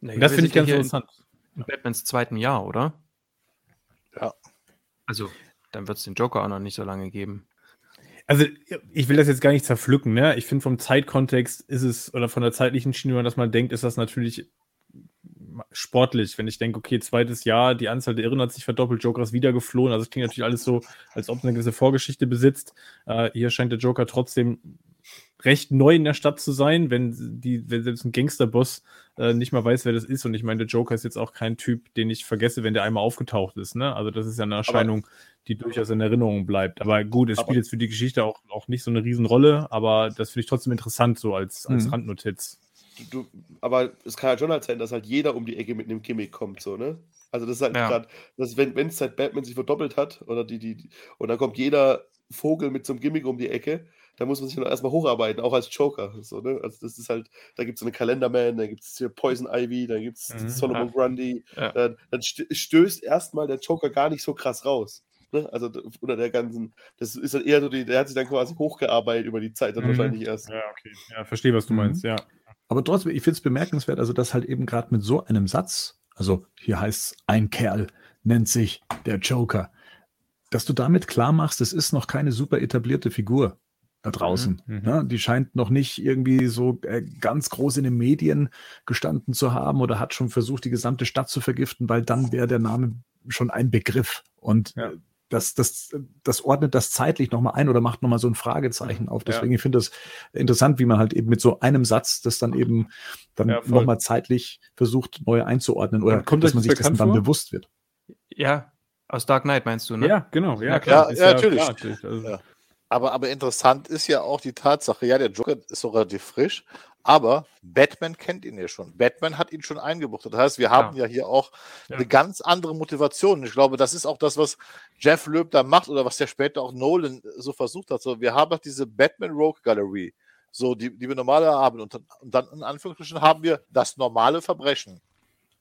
Nee, das finde ich ganz interessant. In Batmans zweiten Jahr, oder? Ja. Also, dann wird es den Joker auch noch nicht so lange geben. Also, ich will das jetzt gar nicht zerpflücken, ne? Ich finde, vom Zeitkontext ist es, oder von der zeitlichen Schiene, wenn man denkt, ist das natürlich sportlich, wenn ich denke, okay, zweites Jahr, die Anzahl der Irren hat sich verdoppelt, Joker ist wieder geflohen. Also es klingt natürlich alles so, als ob es eine gewisse Vorgeschichte besitzt. Äh, hier scheint der Joker trotzdem recht neu in der Stadt zu sein, wenn, die, wenn selbst ein Gangsterboss äh, nicht mal weiß, wer das ist. Und ich meine, der Joker ist jetzt auch kein Typ, den ich vergesse, wenn der einmal aufgetaucht ist. Ne? Also das ist ja eine Erscheinung, aber, die durchaus in Erinnerung bleibt. Aber gut, es spielt jetzt für die Geschichte auch, auch nicht so eine Riesenrolle, aber das finde ich trotzdem interessant, so als, als mhm. Randnotiz. Du, aber es kann ja schon halt sein, dass halt jeder um die Ecke mit einem Gimmick kommt, so, ne? Also das ist halt ja. gerade, wenn es seit Batman sich verdoppelt hat, oder die, die, und dann kommt jeder Vogel mit so einem Gimmick um die Ecke, da muss man sich dann erstmal hocharbeiten, auch als Joker. So, ne? Also das ist halt, da gibt es so eine Kalenderman, da gibt es hier Poison Ivy, da gibt es mhm. Solomon Grundy. Ja. Dann, dann stößt erstmal der Joker gar nicht so krass raus. Ne? Also unter der ganzen, das ist dann eher so, die, der hat sich dann quasi hochgearbeitet über die Zeit dann mhm. wahrscheinlich erst. Ja, okay. Ja, verstehe, was du mhm. meinst, ja. Aber trotzdem, ich finde es bemerkenswert, also dass halt eben gerade mit so einem Satz, also hier heißt es, ein Kerl nennt sich der Joker, dass du damit klar machst, es ist noch keine super etablierte Figur da draußen. Mhm. Ja, die scheint noch nicht irgendwie so äh, ganz groß in den Medien gestanden zu haben oder hat schon versucht, die gesamte Stadt zu vergiften, weil dann wäre der Name schon ein Begriff. Und ja. das, das, das ordnet das zeitlich nochmal ein oder macht nochmal so ein Fragezeichen auf. Deswegen, ja. ich finde das interessant, wie man halt eben mit so einem Satz das dann eben dann ja, nochmal zeitlich versucht, neu einzuordnen oder kommt dass man sich dessen dann bewusst wird. Ja, aus Dark Knight meinst du, ne? Ja, genau. Ja, klar. ja, ja natürlich. Klar, natürlich. Also, ja. Aber, aber interessant ist ja auch die Tatsache, ja, der Joker ist so relativ frisch, aber Batman kennt ihn ja schon. Batman hat ihn schon eingebuchtet. Das heißt, wir haben ja, ja hier auch ja. eine ganz andere Motivation. Ich glaube, das ist auch das, was Jeff Loeb da macht oder was ja später auch Nolan so versucht hat. So, wir haben auch diese Batman Rogue Gallery, so die, die wir normaler haben. Und, und dann in Anführungsstrichen haben wir das normale Verbrechen.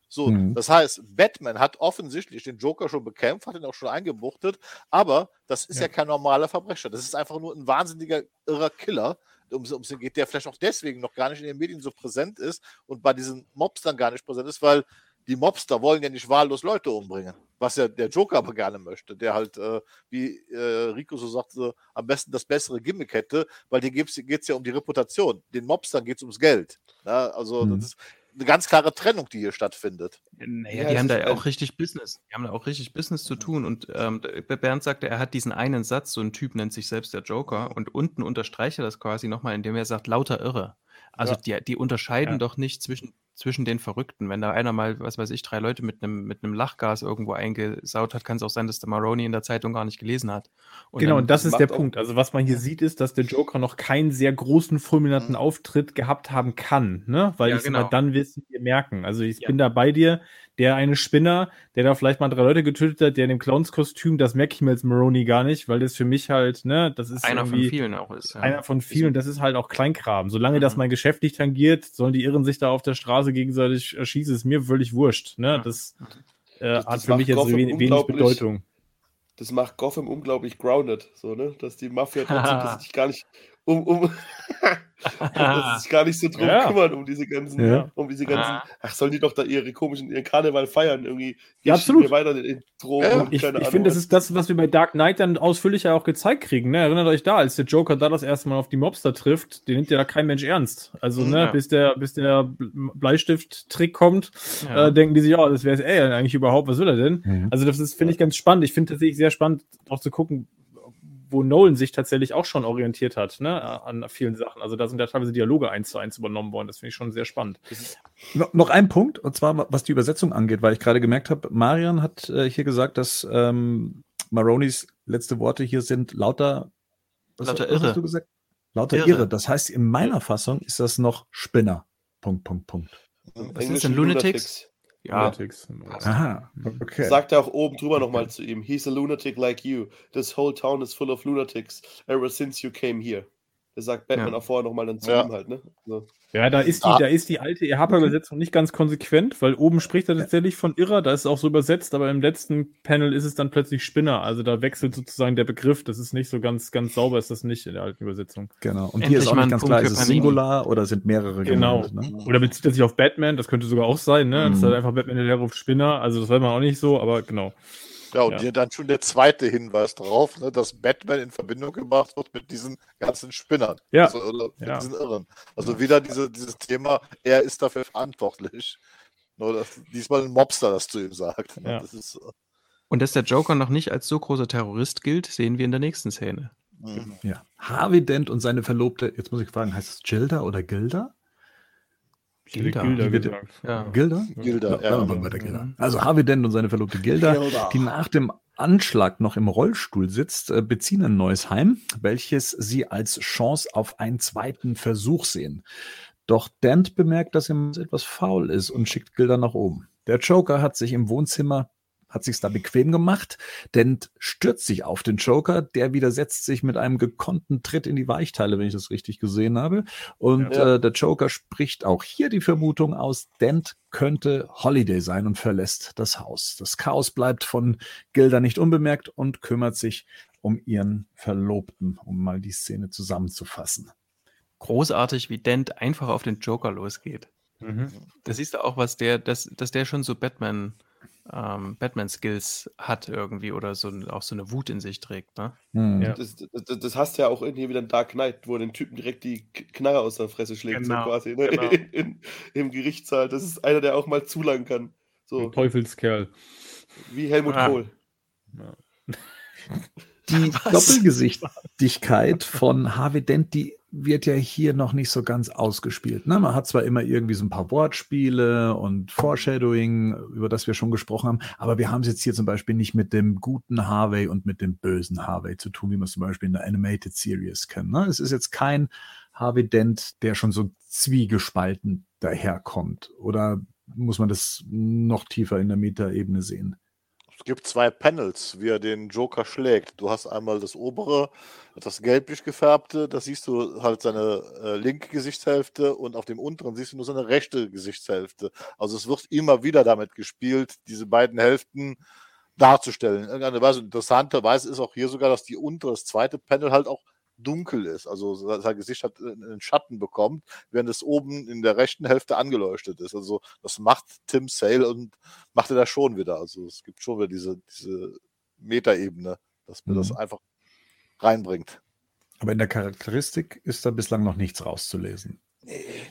So, mhm. das heißt, Batman hat offensichtlich den Joker schon bekämpft, hat ihn auch schon eingebuchtet, aber das ist ja, ja kein normaler Verbrecher. Das ist einfach nur ein wahnsinniger, irrer Killer, um, den geht, der vielleicht auch deswegen noch gar nicht in den Medien so präsent ist und bei diesen Mobstern gar nicht präsent ist, weil die Mobster wollen ja nicht wahllos Leute umbringen, was ja der Joker aber gerne möchte, der halt, äh, wie äh, Rico so sagte, am besten das bessere Gimmick hätte, weil dir geht es ja um die Reputation. Den Mobstern geht es ums Geld. Ja, also mhm. das ist, eine ganz klare Trennung, die hier stattfindet. Naja, ja, die haben da ja auch richtig Business. Die haben da auch richtig Business zu tun. Und ähm, Bernd sagte, er hat diesen einen Satz, so ein Typ nennt sich selbst der Joker. Und unten unterstreicht er das quasi nochmal, indem er sagt, lauter Irre. Also ja. die, die unterscheiden ja. doch nicht zwischen zwischen den Verrückten. Wenn da einer mal, was weiß ich, drei Leute mit einem mit Lachgas irgendwo eingesaut hat, kann es auch sein, dass der Maroney in der Zeitung gar nicht gelesen hat. Und genau, und das ist der Punkt. Also was man hier sieht, ist, dass der Joker noch keinen sehr großen, fulminanten mhm. Auftritt gehabt haben kann, ne? Weil ja, ich genau. dann du dir merken. Also ich ja. bin da bei dir der eine Spinner, der da vielleicht mal drei Leute getötet hat, der in dem Clownskostüm, das merke ich mir als Maroney gar nicht, weil das für mich halt, ne, das ist einer von vielen auch ist. Ja. Einer von vielen, das ist halt auch Kleinkram. Solange mhm. das mein Geschäft nicht tangiert, sollen die Irren sich da auf der Straße gegenseitig erschießen, ist mir völlig wurscht, ne, das, äh, das hat für mich jetzt wenig, wenig Bedeutung. das macht Gotham unglaublich grounded, so, ne? Dass die Mafia trotzdem sich gar nicht um, um dass sich gar nicht so drum ja. kümmern, um diese ganzen, ja. um diese ganzen, ah. ach, sollen die doch da ihre komischen, ihren Karneval feiern, irgendwie. Ja, absolut. Weiter in Drogen ja. Ich, ich finde, das ist das, was wir bei Dark Knight dann ausführlicher auch gezeigt kriegen, ne? Erinnert euch da, als der Joker da das erste Mal auf die Mobster trifft, den nimmt ja da kein Mensch ernst. Also, ne, ja. bis der, bis der Bleistift-Trick kommt, äh, denken die sich, oh, das wäre es ey, eigentlich überhaupt, was will er denn? Mhm. Also, das ist, finde ich, ganz spannend. Ich finde tatsächlich sehr spannend, auch zu gucken, wo Nolan sich tatsächlich auch schon orientiert hat, ne, an vielen Sachen. Also da sind ja teilweise Dialoge eins zu eins übernommen worden. Das finde ich schon sehr spannend. No, noch ein Punkt, und zwar was die Übersetzung angeht, weil ich gerade gemerkt habe, Marian hat äh, hier gesagt, dass ähm, Maronis letzte Worte hier sind lauter, was, lauter was Irre. hast du gesagt? Lauter Irre. Irre. Das heißt, in meiner Fassung ist das noch Spinner. Punkt, Punkt, Punkt. Was ist denn Lunatics? Ja. Lunatics. Aha, okay. Sagt er auch oben drüber nochmal zu ihm: He's a lunatic like you. This whole town is full of lunatics ever since you came here. Der sagt Batman ja. auch vorher nochmal dann zu ja. ihm halt, ne? So. Ja, da ist die, ah. da ist die alte EHPA-Übersetzung nicht ganz konsequent, weil oben spricht er tatsächlich von Irrer, da ist es auch so übersetzt, aber im letzten Panel ist es dann plötzlich Spinner. Also da wechselt sozusagen der Begriff. Das ist nicht so ganz, ganz sauber, ist das nicht in der alten Übersetzung. Genau. Und Endlich hier ist auch nicht ganz klar, ist es Singular oder sind mehrere Genau. Gemeint, ne? Oder bezieht er sich auf Batman? Das könnte sogar auch sein, ne? Mhm. Das ist halt einfach Batman, der ruft Spinner. Also das weiß man auch nicht so, aber genau. Ja, und ja. hier dann schon der zweite Hinweis darauf, ne, dass Batman in Verbindung gebracht wird mit diesen ganzen Spinnern. Ja. Also, mit ja. diesen Irren. Also wieder diese, dieses Thema, er ist dafür verantwortlich. Nur dass diesmal ein Mobster das zu ihm sagt. Ja. Das ist, Und dass der Joker noch nicht als so großer Terrorist gilt, sehen wir in der nächsten Szene. mhm. Ja. Harvey Dent und seine Verlobte, jetzt muss ich fragen, heißt es Gilda oder Gilda? Gilda. Gilda gesagt. Ja. Gilda? Gilda, Ja, ja. bei der Gilda. Also Harvey Dent und seine Verlobte Gilda, Gilda. die nach dem Anschlag noch im Rollstuhl sitzt, äh, beziehen ein neues Heim, welches sie als Chance auf einen zweiten Versuch sehen. Doch Dent bemerkt, dass ihm etwas faul ist und schickt Gilda nach oben. Der Joker hat sich im Wohnzimmer hat sich's da bequem gemacht, Dent stürzt sich auf den Joker, der widersetzt sich mit einem gekonnten Tritt in die Weichteile, wenn ich das richtig gesehen habe. Und Ja. äh, der Joker spricht auch hier die Vermutung aus, Dent könnte Holiday sein und verlässt das Haus. Das Chaos bleibt von Gilda nicht unbemerkt und kümmert sich um ihren Verlobten, um mal die Szene zusammenzufassen. Großartig, wie Dent einfach auf den Joker losgeht. Mhm. Da siehst du auch, was der, dass, dass der schon so Batman, ähm, Batman-Skills hat irgendwie oder so auch so eine Wut in sich trägt, ne? Hm. Ja. Das, das, das hast du ja auch in hier wieder in Dark Knight, wo er den Typen direkt die Knarre aus der Fresse schlägt, Genau, so quasi, ne? genau. in, in, im Gerichtssaal. Das ist einer, der auch mal zu lang kann. So, Ein Teufelskerl. wie Helmut Ah. Kohl. Die Was? Doppelgesichtigkeit von Harvey Dent, die wird ja hier noch nicht so ganz ausgespielt. Ne? Man hat zwar immer irgendwie so ein paar Wortspiele und Foreshadowing, über das wir schon gesprochen haben, aber wir haben es jetzt hier zum Beispiel nicht mit dem guten Harvey und mit dem bösen Harvey zu tun, wie man es zum Beispiel in der Animated Series kennt. Ne? Es ist jetzt kein Harvey Dent, der schon so zwiegespalten daherkommt. Oder muss man das noch tiefer in der Metaebene sehen? Gibt zwei Panels, wie er den Joker schlägt. Du hast einmal das obere, das gelblich gefärbte, da siehst du halt seine äh, linke Gesichtshälfte und auf dem unteren siehst du nur seine rechte Gesichtshälfte. Also es wird immer wieder damit gespielt, diese beiden Hälften darzustellen. In irgendeiner Weise. Interessanterweise ist auch hier sogar, dass die untere, das zweite Panel halt auch dunkel ist. Also sein Gesicht hat einen Schatten bekommt, während es oben in der rechten Hälfte angeleuchtet ist. Also das macht Tim Sale und macht er das schon wieder. Also es gibt schon wieder diese, diese Metaebene, dass das Mhm. einfach reinbringt. Aber in der Charakteristik ist da bislang noch nichts rauszulesen.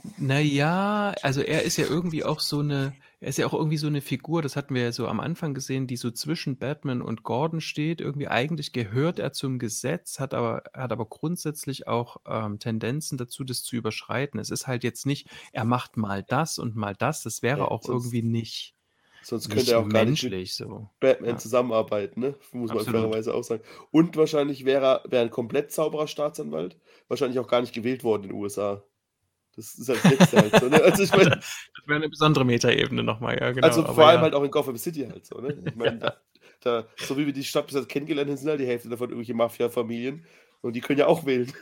Naja, also er ist ja irgendwie auch so eine, er ist ja auch irgendwie so eine Figur, das hatten wir ja so am Anfang gesehen, die so zwischen Batman und Gordon steht. Irgendwie eigentlich gehört er zum Gesetz, hat aber, hat aber grundsätzlich auch ähm, Tendenzen dazu, das zu überschreiten. Es ist halt jetzt nicht, er macht mal das und mal das, das wäre Ja, auch irgendwie nicht, Sonst könnte er auch gar nicht mit menschlich so. Batman Ja. zusammenarbeiten, ne? Muss man fairerweise auch sagen. Und wahrscheinlich wäre er wäre ein komplett sauberer Staatsanwalt, wahrscheinlich auch gar nicht gewählt worden in den USA. Das ist halt jetzt halt so, ne? Also ich meine, Das wäre eine besondere Metaebene nochmal, ja, genau. also aber vor allem ja. halt auch in Gotham City halt so, ne? Ich meine, da, da, so wie wir die Stadt bis jetzt kennengelernt haben, sind halt die Hälfte davon irgendwelche Mafia-Familien und die können ja auch wählen.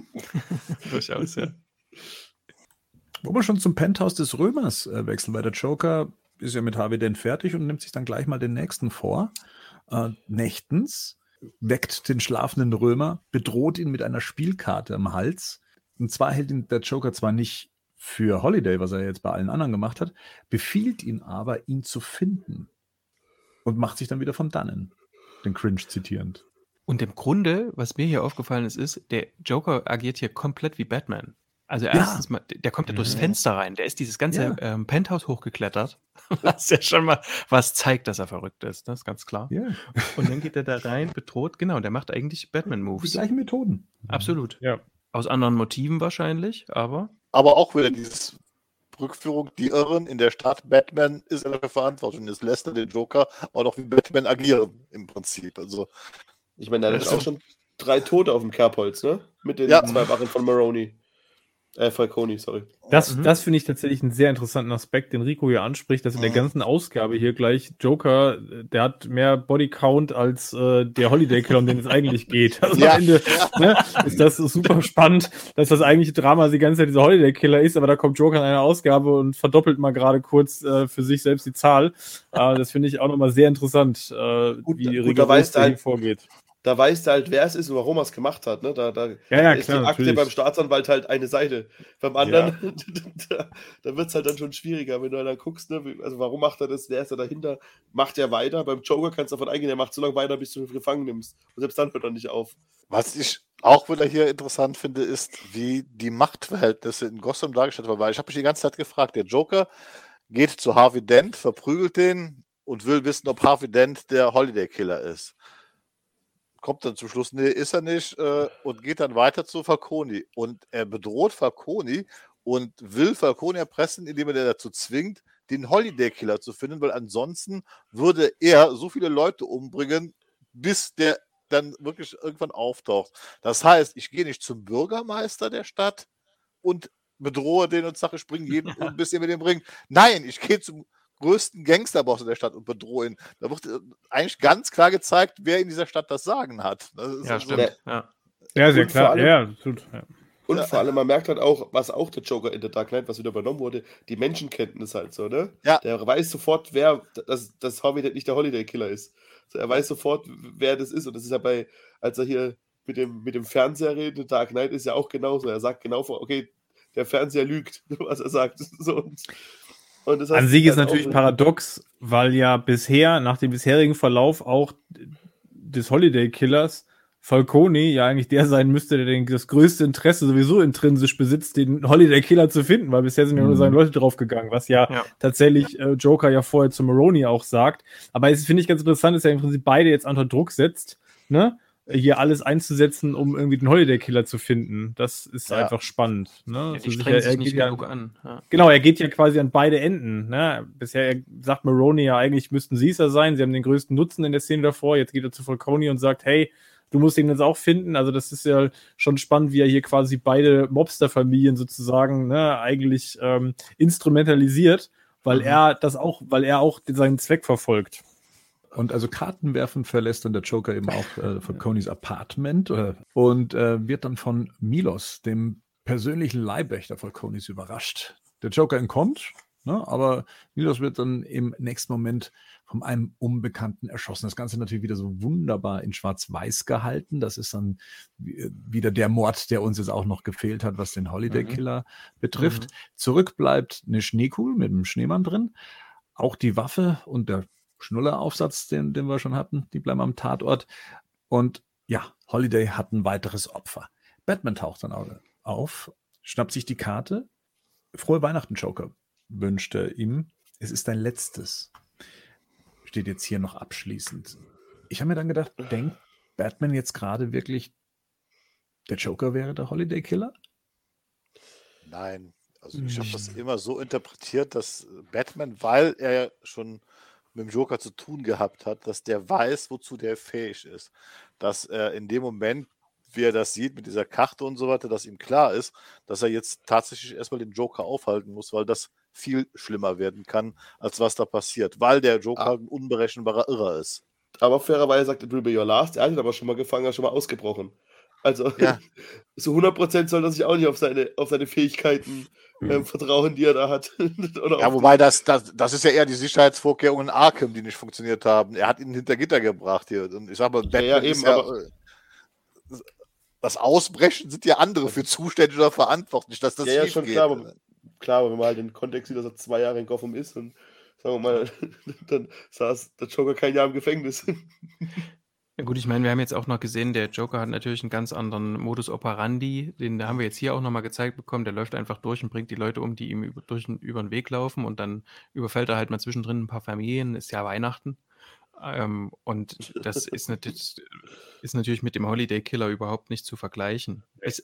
durchaus, ja. Wo wir schon zum Penthouse des Römers äh, wechseln, weil der Joker ist ja mit Harvey Dent fertig und nimmt sich dann gleich mal den nächsten vor. Äh, nächtens weckt den schlafenden Römer, bedroht ihn mit einer Spielkarte am Hals. Und zwar hält ihn der Joker zwar nicht für Holiday, was er jetzt bei allen anderen gemacht hat, befiehlt ihn aber, ihn zu finden. Und macht sich dann wieder von dannen. Den Cringe zitierend. Und im Grunde, was mir hier aufgefallen ist, ist, der Joker agiert hier komplett wie Batman. Also Ja. erstens mal, der kommt ja durchs Mhm. Fenster rein, der ist dieses ganze Ja. ähm, Penthouse hochgeklettert, was ja schon mal was zeigt, dass er verrückt ist, das ist ganz klar. Ja, Und dann geht er da rein, bedroht, genau, der macht eigentlich die Batman-Moves. gleichen Methoden. Absolut. Ja. Aus anderen Motiven wahrscheinlich, aber Aber auch wieder dieses Rückführung, die Irren in der Stadt. Batman ist dafür verantwortlich. Und jetzt lässt er den Joker auch noch wie Batman agieren, im Prinzip. Also, Ich meine, da ist auch schon drei Tote auf dem Kerbholz, ne? Mit den Ja. zwei Wachen von Maroney. Äh, Falcone, sorry. Das, Mhm. das finde ich tatsächlich einen sehr interessanten Aspekt, den Rico hier anspricht, dass in der Mhm. ganzen Ausgabe hier gleich Joker, der hat mehr Bodycount als äh, der Holiday Killer, um den es eigentlich geht. Also Ja. am Ende ne, ist das super spannend, dass das eigentliche Drama die ganze Zeit dieser Holiday Killer ist, aber da kommt Joker in einer Ausgabe und verdoppelt mal gerade kurz äh, für sich selbst die Zahl. Äh, das finde ich auch nochmal sehr interessant, äh, Gut, wie gut, da der hier halt- vorgeht. Da weißt du halt, wer es ist und warum er es gemacht hat. Ne? Da, da, Ja, ja, ist klar, die Akte natürlich. beim Staatsanwalt halt eine Seite. Beim anderen, da, da wird es halt dann schon schwieriger, wenn du dann guckst, ne? also warum macht er das, wer ist da dahinter, macht er weiter. Beim Joker kannst du davon eingehen, er macht so lange weiter, bis du ihn gefangen nimmst. Und selbst dann hört er nicht auf. Was ich auch wieder hier interessant finde, ist, wie die Machtverhältnisse in Gotham dargestellt werden. Weil ich habe mich die ganze Zeit gefragt, der Joker geht zu Harvey Dent, verprügelt den und will wissen, ob Harvey Dent der Holiday Killer ist. Kommt dann zum Schluss, nee, ist er nicht, äh, und geht dann weiter zu Falconi. Und er bedroht Falconi und will Falcone erpressen, indem er dazu zwingt, den Holiday Killer zu finden, weil ansonsten würde er so viele Leute umbringen, bis der dann wirklich irgendwann auftaucht. Das heißt, ich gehe nicht zum Bürgermeister der Stadt und bedrohe den und sage, ich bringe jeden um, bis ihr mir den bringt. Nein, ich gehe zum größten Gangsterboss in der Stadt und bedrohe ihn. Da wird äh, eigentlich ganz klar gezeigt, wer in dieser Stadt das Sagen hat. Das ja, stimmt. So, ja. ja, sehr klar. Ja, absolut. Ja. Und ja. vor allem, man merkt halt auch, was auch der Joker in der Dark Knight, was wieder übernommen wurde, die Menschenkenntnis halt so, ne? Ja. Der weiß sofort, wer, dass, dass Harvey nicht der Holiday Killer ist. Also er weiß sofort, wer das ist. Und das ist ja bei, als er hier mit dem, mit dem Fernseher redet, Dark Knight ist ja auch genauso. Er sagt genau vor, okay, der Fernseher lügt, was er sagt. So, und, und das An sich ist natürlich paradox, weil ja bisher, nach dem bisherigen Verlauf auch des Holiday Killers, Falcone ja eigentlich der sein müsste, der den, das größte Interesse sowieso intrinsisch besitzt, den Holiday Killer zu finden, weil bisher sind ja nur seine mhm. Leute draufgegangen, was ja, ja. tatsächlich äh, Joker ja vorher zu Maroni auch sagt. Aber es finde ich ganz interessant, dass er im Prinzip beide jetzt unter Druck setzt, ne? Hier alles einzusetzen, um irgendwie den Holiday Killer zu finden. Das ist ja. einfach spannend. Ne? Ja, also sicher, er geht ja, an. Ja. Genau, er geht ja quasi an beide Enden. Ne? Bisher sagt Maroni ja eigentlich, müssten sie es ja sein. Sie haben den größten Nutzen in der Szene davor. Jetzt geht er zu Falcone und sagt, hey, du musst ihn jetzt auch finden. Also das ist ja schon spannend, wie er hier quasi beide Mobster-Familien sozusagen ne, eigentlich ähm, instrumentalisiert, weil mhm. er das auch, weil er auch seinen Zweck verfolgt. Und also Karten werfen verlässt dann der Joker eben auch äh, von Conys Apartment äh, und äh, wird dann von Milos, dem persönlichen Leibwächter von Conys, überrascht. Der Joker entkommt, ne, aber Milos wird dann im nächsten Moment von einem Unbekannten erschossen. Das Ganze natürlich wieder so wunderbar in Schwarz-Weiß gehalten. Das ist dann äh, wieder der Mord, der uns jetzt auch noch gefehlt hat, was den Holiday mhm. Killer mhm. betrifft. Mhm. Zurück bleibt eine Schneekugel mit einem Schneemann drin. Auch die Waffe und der Schnulleraufsatz, den, den wir schon hatten, die bleiben am Tatort. Und ja, Holiday hat ein weiteres Opfer. Batman taucht dann auf, schnappt sich die Karte. Frohe Weihnachten, Joker, wünschte ihm. Es ist dein letztes. Steht jetzt hier noch abschließend. Ich habe mir dann gedacht, denkt Batman jetzt gerade wirklich, der Joker wäre der Holiday Killer? Nein, also ich habe das immer so interpretiert, dass Batman, weil er schon mit dem Joker zu tun gehabt hat, dass der weiß, wozu der fähig ist. Dass er in dem Moment, wie er das sieht mit dieser Karte und so weiter, dass ihm klar ist, dass er jetzt tatsächlich erstmal den Joker aufhalten muss, weil das viel schlimmer werden kann, als was da passiert, weil der Joker ah. ein unberechenbarer Irrer ist. Aber fairerweise sagt, it will be your last. Er hat ihn aber schon mal gefangen, er ist schon mal ausgebrochen. Also ja. so 100% soll er sich auch nicht auf seine, auf seine Fähigkeiten ähm, Vertrauen, die er da hat. ja, wobei das, das, das ist ja eher die Sicherheitsvorkehrungen in Arkham, die nicht funktioniert haben. Er hat ihn hinter Gitter gebracht hier. Und ich sag mal, Batman ja, ja, eben, ja, aber, das Ausbrechen sind ja andere für zuständig oder verantwortlich, dass das ja, ja, schon geht. Klar aber, klar, aber wenn man halt den Kontext sieht, dass er zwei Jahre in Gotham ist und sagen wir mal, dann saß der Joker kein Jahr im Gefängnis. Ja gut, ich meine, wir haben jetzt auch noch gesehen, der Joker hat natürlich einen ganz anderen Modus operandi. Den haben wir jetzt hier auch nochmal gezeigt bekommen. Der läuft einfach durch und bringt die Leute um, die ihm über, durch, über den Weg laufen. Und dann überfällt er halt mal zwischendrin ein paar Familien. Ist ja Weihnachten. Ähm, und das ist, natürlich, ist natürlich mit dem Holiday Killer überhaupt nicht zu vergleichen. Es,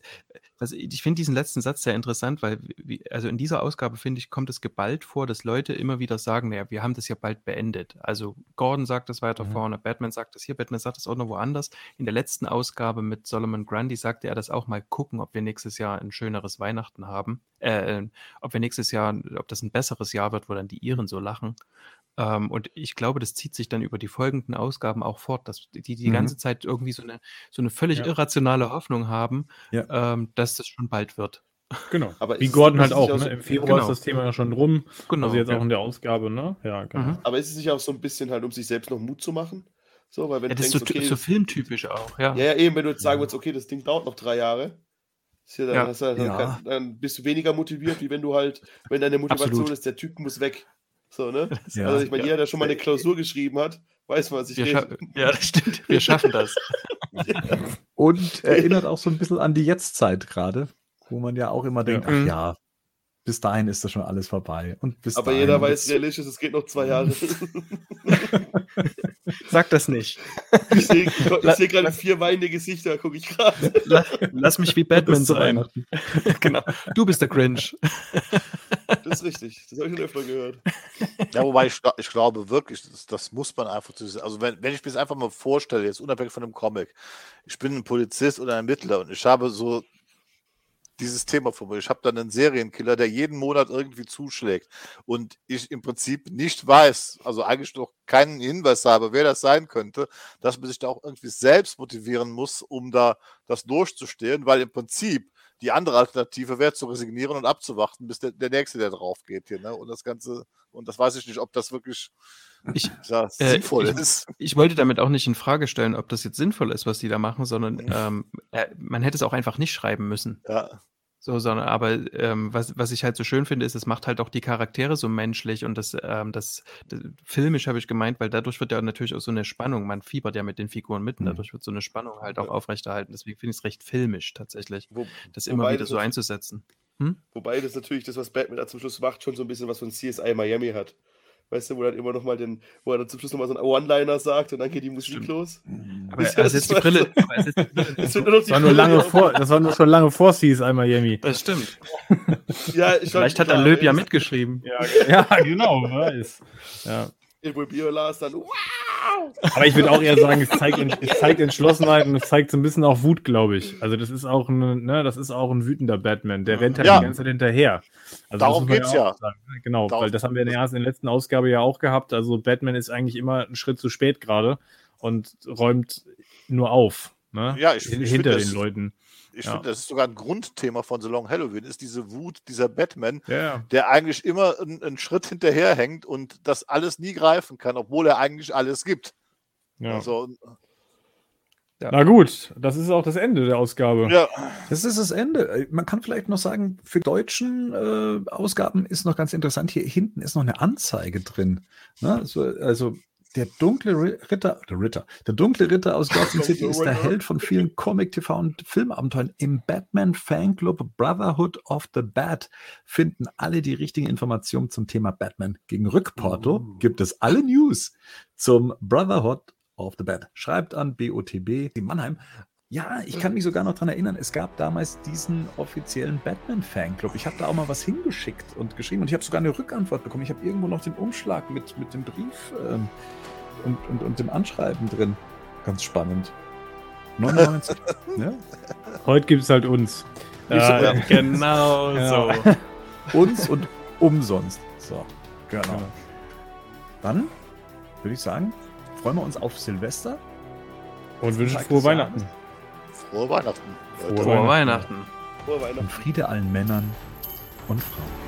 also ich finde diesen letzten Satz sehr interessant, weil wie, also in dieser Ausgabe finde ich, kommt es geballt vor, dass Leute immer wieder sagen, naja, wir haben das ja bald beendet. Also Gordon sagt das weiter mhm. vorne, Batman sagt das hier, Batman sagt das auch noch woanders. In der letzten Ausgabe mit Solomon Grundy sagte er das auch mal gucken, ob wir nächstes Jahr ein schöneres Weihnachten haben. Äh, äh ob wir nächstes Jahr, ob das ein besseres Jahr wird, wo dann die Iren so lachen. Ähm, und ich glaube, das zieht sich dann über die folgenden Ausgaben auch fort, dass die die mhm. ganze Zeit irgendwie so eine, so eine völlig ja. irrationale Hoffnung haben, ja. ähm, dass das schon bald wird. Genau. Aber Wie Gordon halt auch, ne? Im Februar genau. ist das Thema ja schon rum. Genau. Also jetzt ja. auch in der Ausgabe, ne? Ja, genau. Mhm. Aber ist es nicht auch so ein bisschen halt, um sich selbst noch Mut zu machen? So, weil wenn ja, das denkst, ist so, okay, so filmtypisch auch, ja. Ja, ja, eben, wenn du jetzt sagen würdest, okay, das Ding dauert noch drei Jahre, ja dann, ja. Du, dann, dann, bist du weniger motiviert, wie wenn du halt, wenn deine Motivation Absolut. ist, der Typ muss weg. So, ne? Ja, also ich meine, ja. jeder, der schon mal eine Klausur geschrieben hat, weiß, was ich rede. Ja, das stimmt. Wir schaffen das. Und erinnert auch so ein bisschen an die Jetztzeit gerade, wo man ja auch immer denkt, ach ja, bis dahin ist das schon alles vorbei. Und bis Aber dahin jeder weiß realistisch, es geht noch zwei Jahre. Sag das nicht. ich sehe seh gerade vier weinende Gesichter, gucke ich gerade. La- Lass mich wie Batman sein. Weihnachten. genau. Du bist der Grinch. Das ist richtig. Das habe ich schon öfter gehört. Ja, wobei ich, ich glaube wirklich, das, das muss man einfach zu Also wenn, wenn ich mir das einfach mal vorstelle, jetzt unabhängig von dem Comic, ich bin ein Polizist oder ein Ermittler und ich habe so dieses Thema vor mir. Ich habe dann einen Serienkiller, der jeden Monat irgendwie zuschlägt und ich im Prinzip nicht weiß, also eigentlich noch keinen Hinweis habe, wer das sein könnte, dass man sich da auch irgendwie selbst motivieren muss, um da das durchzustehen, weil im Prinzip die andere Alternative wäre zu resignieren und abzuwarten, bis der, der Nächste, der drauf geht hier. Ne? Und das Ganze, und das weiß ich nicht, ob das wirklich Ich, ja, Äh, sinnvoll ich- ist. ich wollte damit auch nicht in Frage stellen, ob das jetzt sinnvoll ist, was die da machen, sondern ähm, äh, man hätte es auch einfach nicht schreiben müssen. Ja. So, sondern aber ähm, was, was ich halt so schön finde, ist, es macht halt auch die Charaktere so menschlich und das, ähm, das, das filmisch habe ich gemeint, weil dadurch wird ja natürlich auch so eine Spannung, man fiebert ja mit den Figuren mit und Mhm. dadurch wird so eine Spannung halt auch aufrechterhalten. Deswegen finde ich es recht filmisch tatsächlich, Wo, das immer wieder das so einzusetzen. wobei das natürlich, das, was Batman da zum Schluss macht, schon so ein bisschen was von CSI Miami hat. Weißt du, wo er dann immer noch mal den, wo er dann zum Schluss nochmal so einen One-Liner sagt und dann geht die Musik Stimmt. los. Aber Das er ist setzt die Brille. Das war nur lange vor, das war nur schon lange vor CSI Miami. Das stimmt. Ja, Vielleicht hat er Löb ja mitgeschrieben. Ja, ja genau, weiß. Ja. It will be your last, dann wow! Aber ich würde auch eher sagen, es zeigt, es zeigt Entschlossenheit und es zeigt so ein bisschen auch Wut, glaube ich. Also das ist auch ein, ne, das ist auch ein wütender Batman. Der rennt halt Ja. die ganze Zeit hinterher. Also Darum geht's ja. sagen, ne? Genau, Darum- weil das haben wir in der, ersten, in der letzten Ausgabe ja auch gehabt. Also Batman ist eigentlich immer einen Schritt zu spät gerade und räumt nur auf. Ne? Ja, ich- ich hinter find den das- Leuten. Ich Ja. finde, das ist sogar ein Grundthema von The Long Halloween, ist diese Wut dieser Batman, Ja, ja. der eigentlich immer einen, einen Schritt hinterherhängt und das alles nie greifen kann, obwohl er eigentlich alles gibt. ja. Also, Na gut, das ist auch das Ende der Ausgabe. ja, Das ist das Ende. Äh, Man kann vielleicht noch sagen, für deutschen äh, Ausgaben ist noch ganz interessant, hier hinten ist noch eine Anzeige drin. Ne? So, also der dunkle Ri- Ritter, der Ritter, der dunkle Ritter aus Gotham City ist der Held von vielen Comic, TV und Filmabenteuern. Im Batman Fanclub Brotherhood of the Bat finden alle die richtigen Informationen zum Thema Batman. Gegen Rückporto gibt es alle News zum Brotherhood of the Bat. Schreibt an BOTB, die Mannheim. Ja, ich kann mich sogar noch daran erinnern, es gab damals diesen offiziellen Batman-Fanclub. Ich habe da auch mal was hingeschickt und geschrieben und ich habe sogar eine Rückantwort bekommen. Ich habe irgendwo noch den Umschlag mit, mit dem Brief ähm, und, und, und dem Anschreiben drin. Ganz spannend. 99. ja? Heute gibt es halt uns. Äh, halt- Genau Ja. so. Uns und umsonst. So, genau. Genau. Dann würde ich sagen, freuen wir uns auf Silvester. Und wünschen frohe Weihnachten. Frohe Weihnachten. Frohe. Frohe Weihnachten. Weihnachten. Frohe Weihnachten. Und Friede allen Männern und Frauen.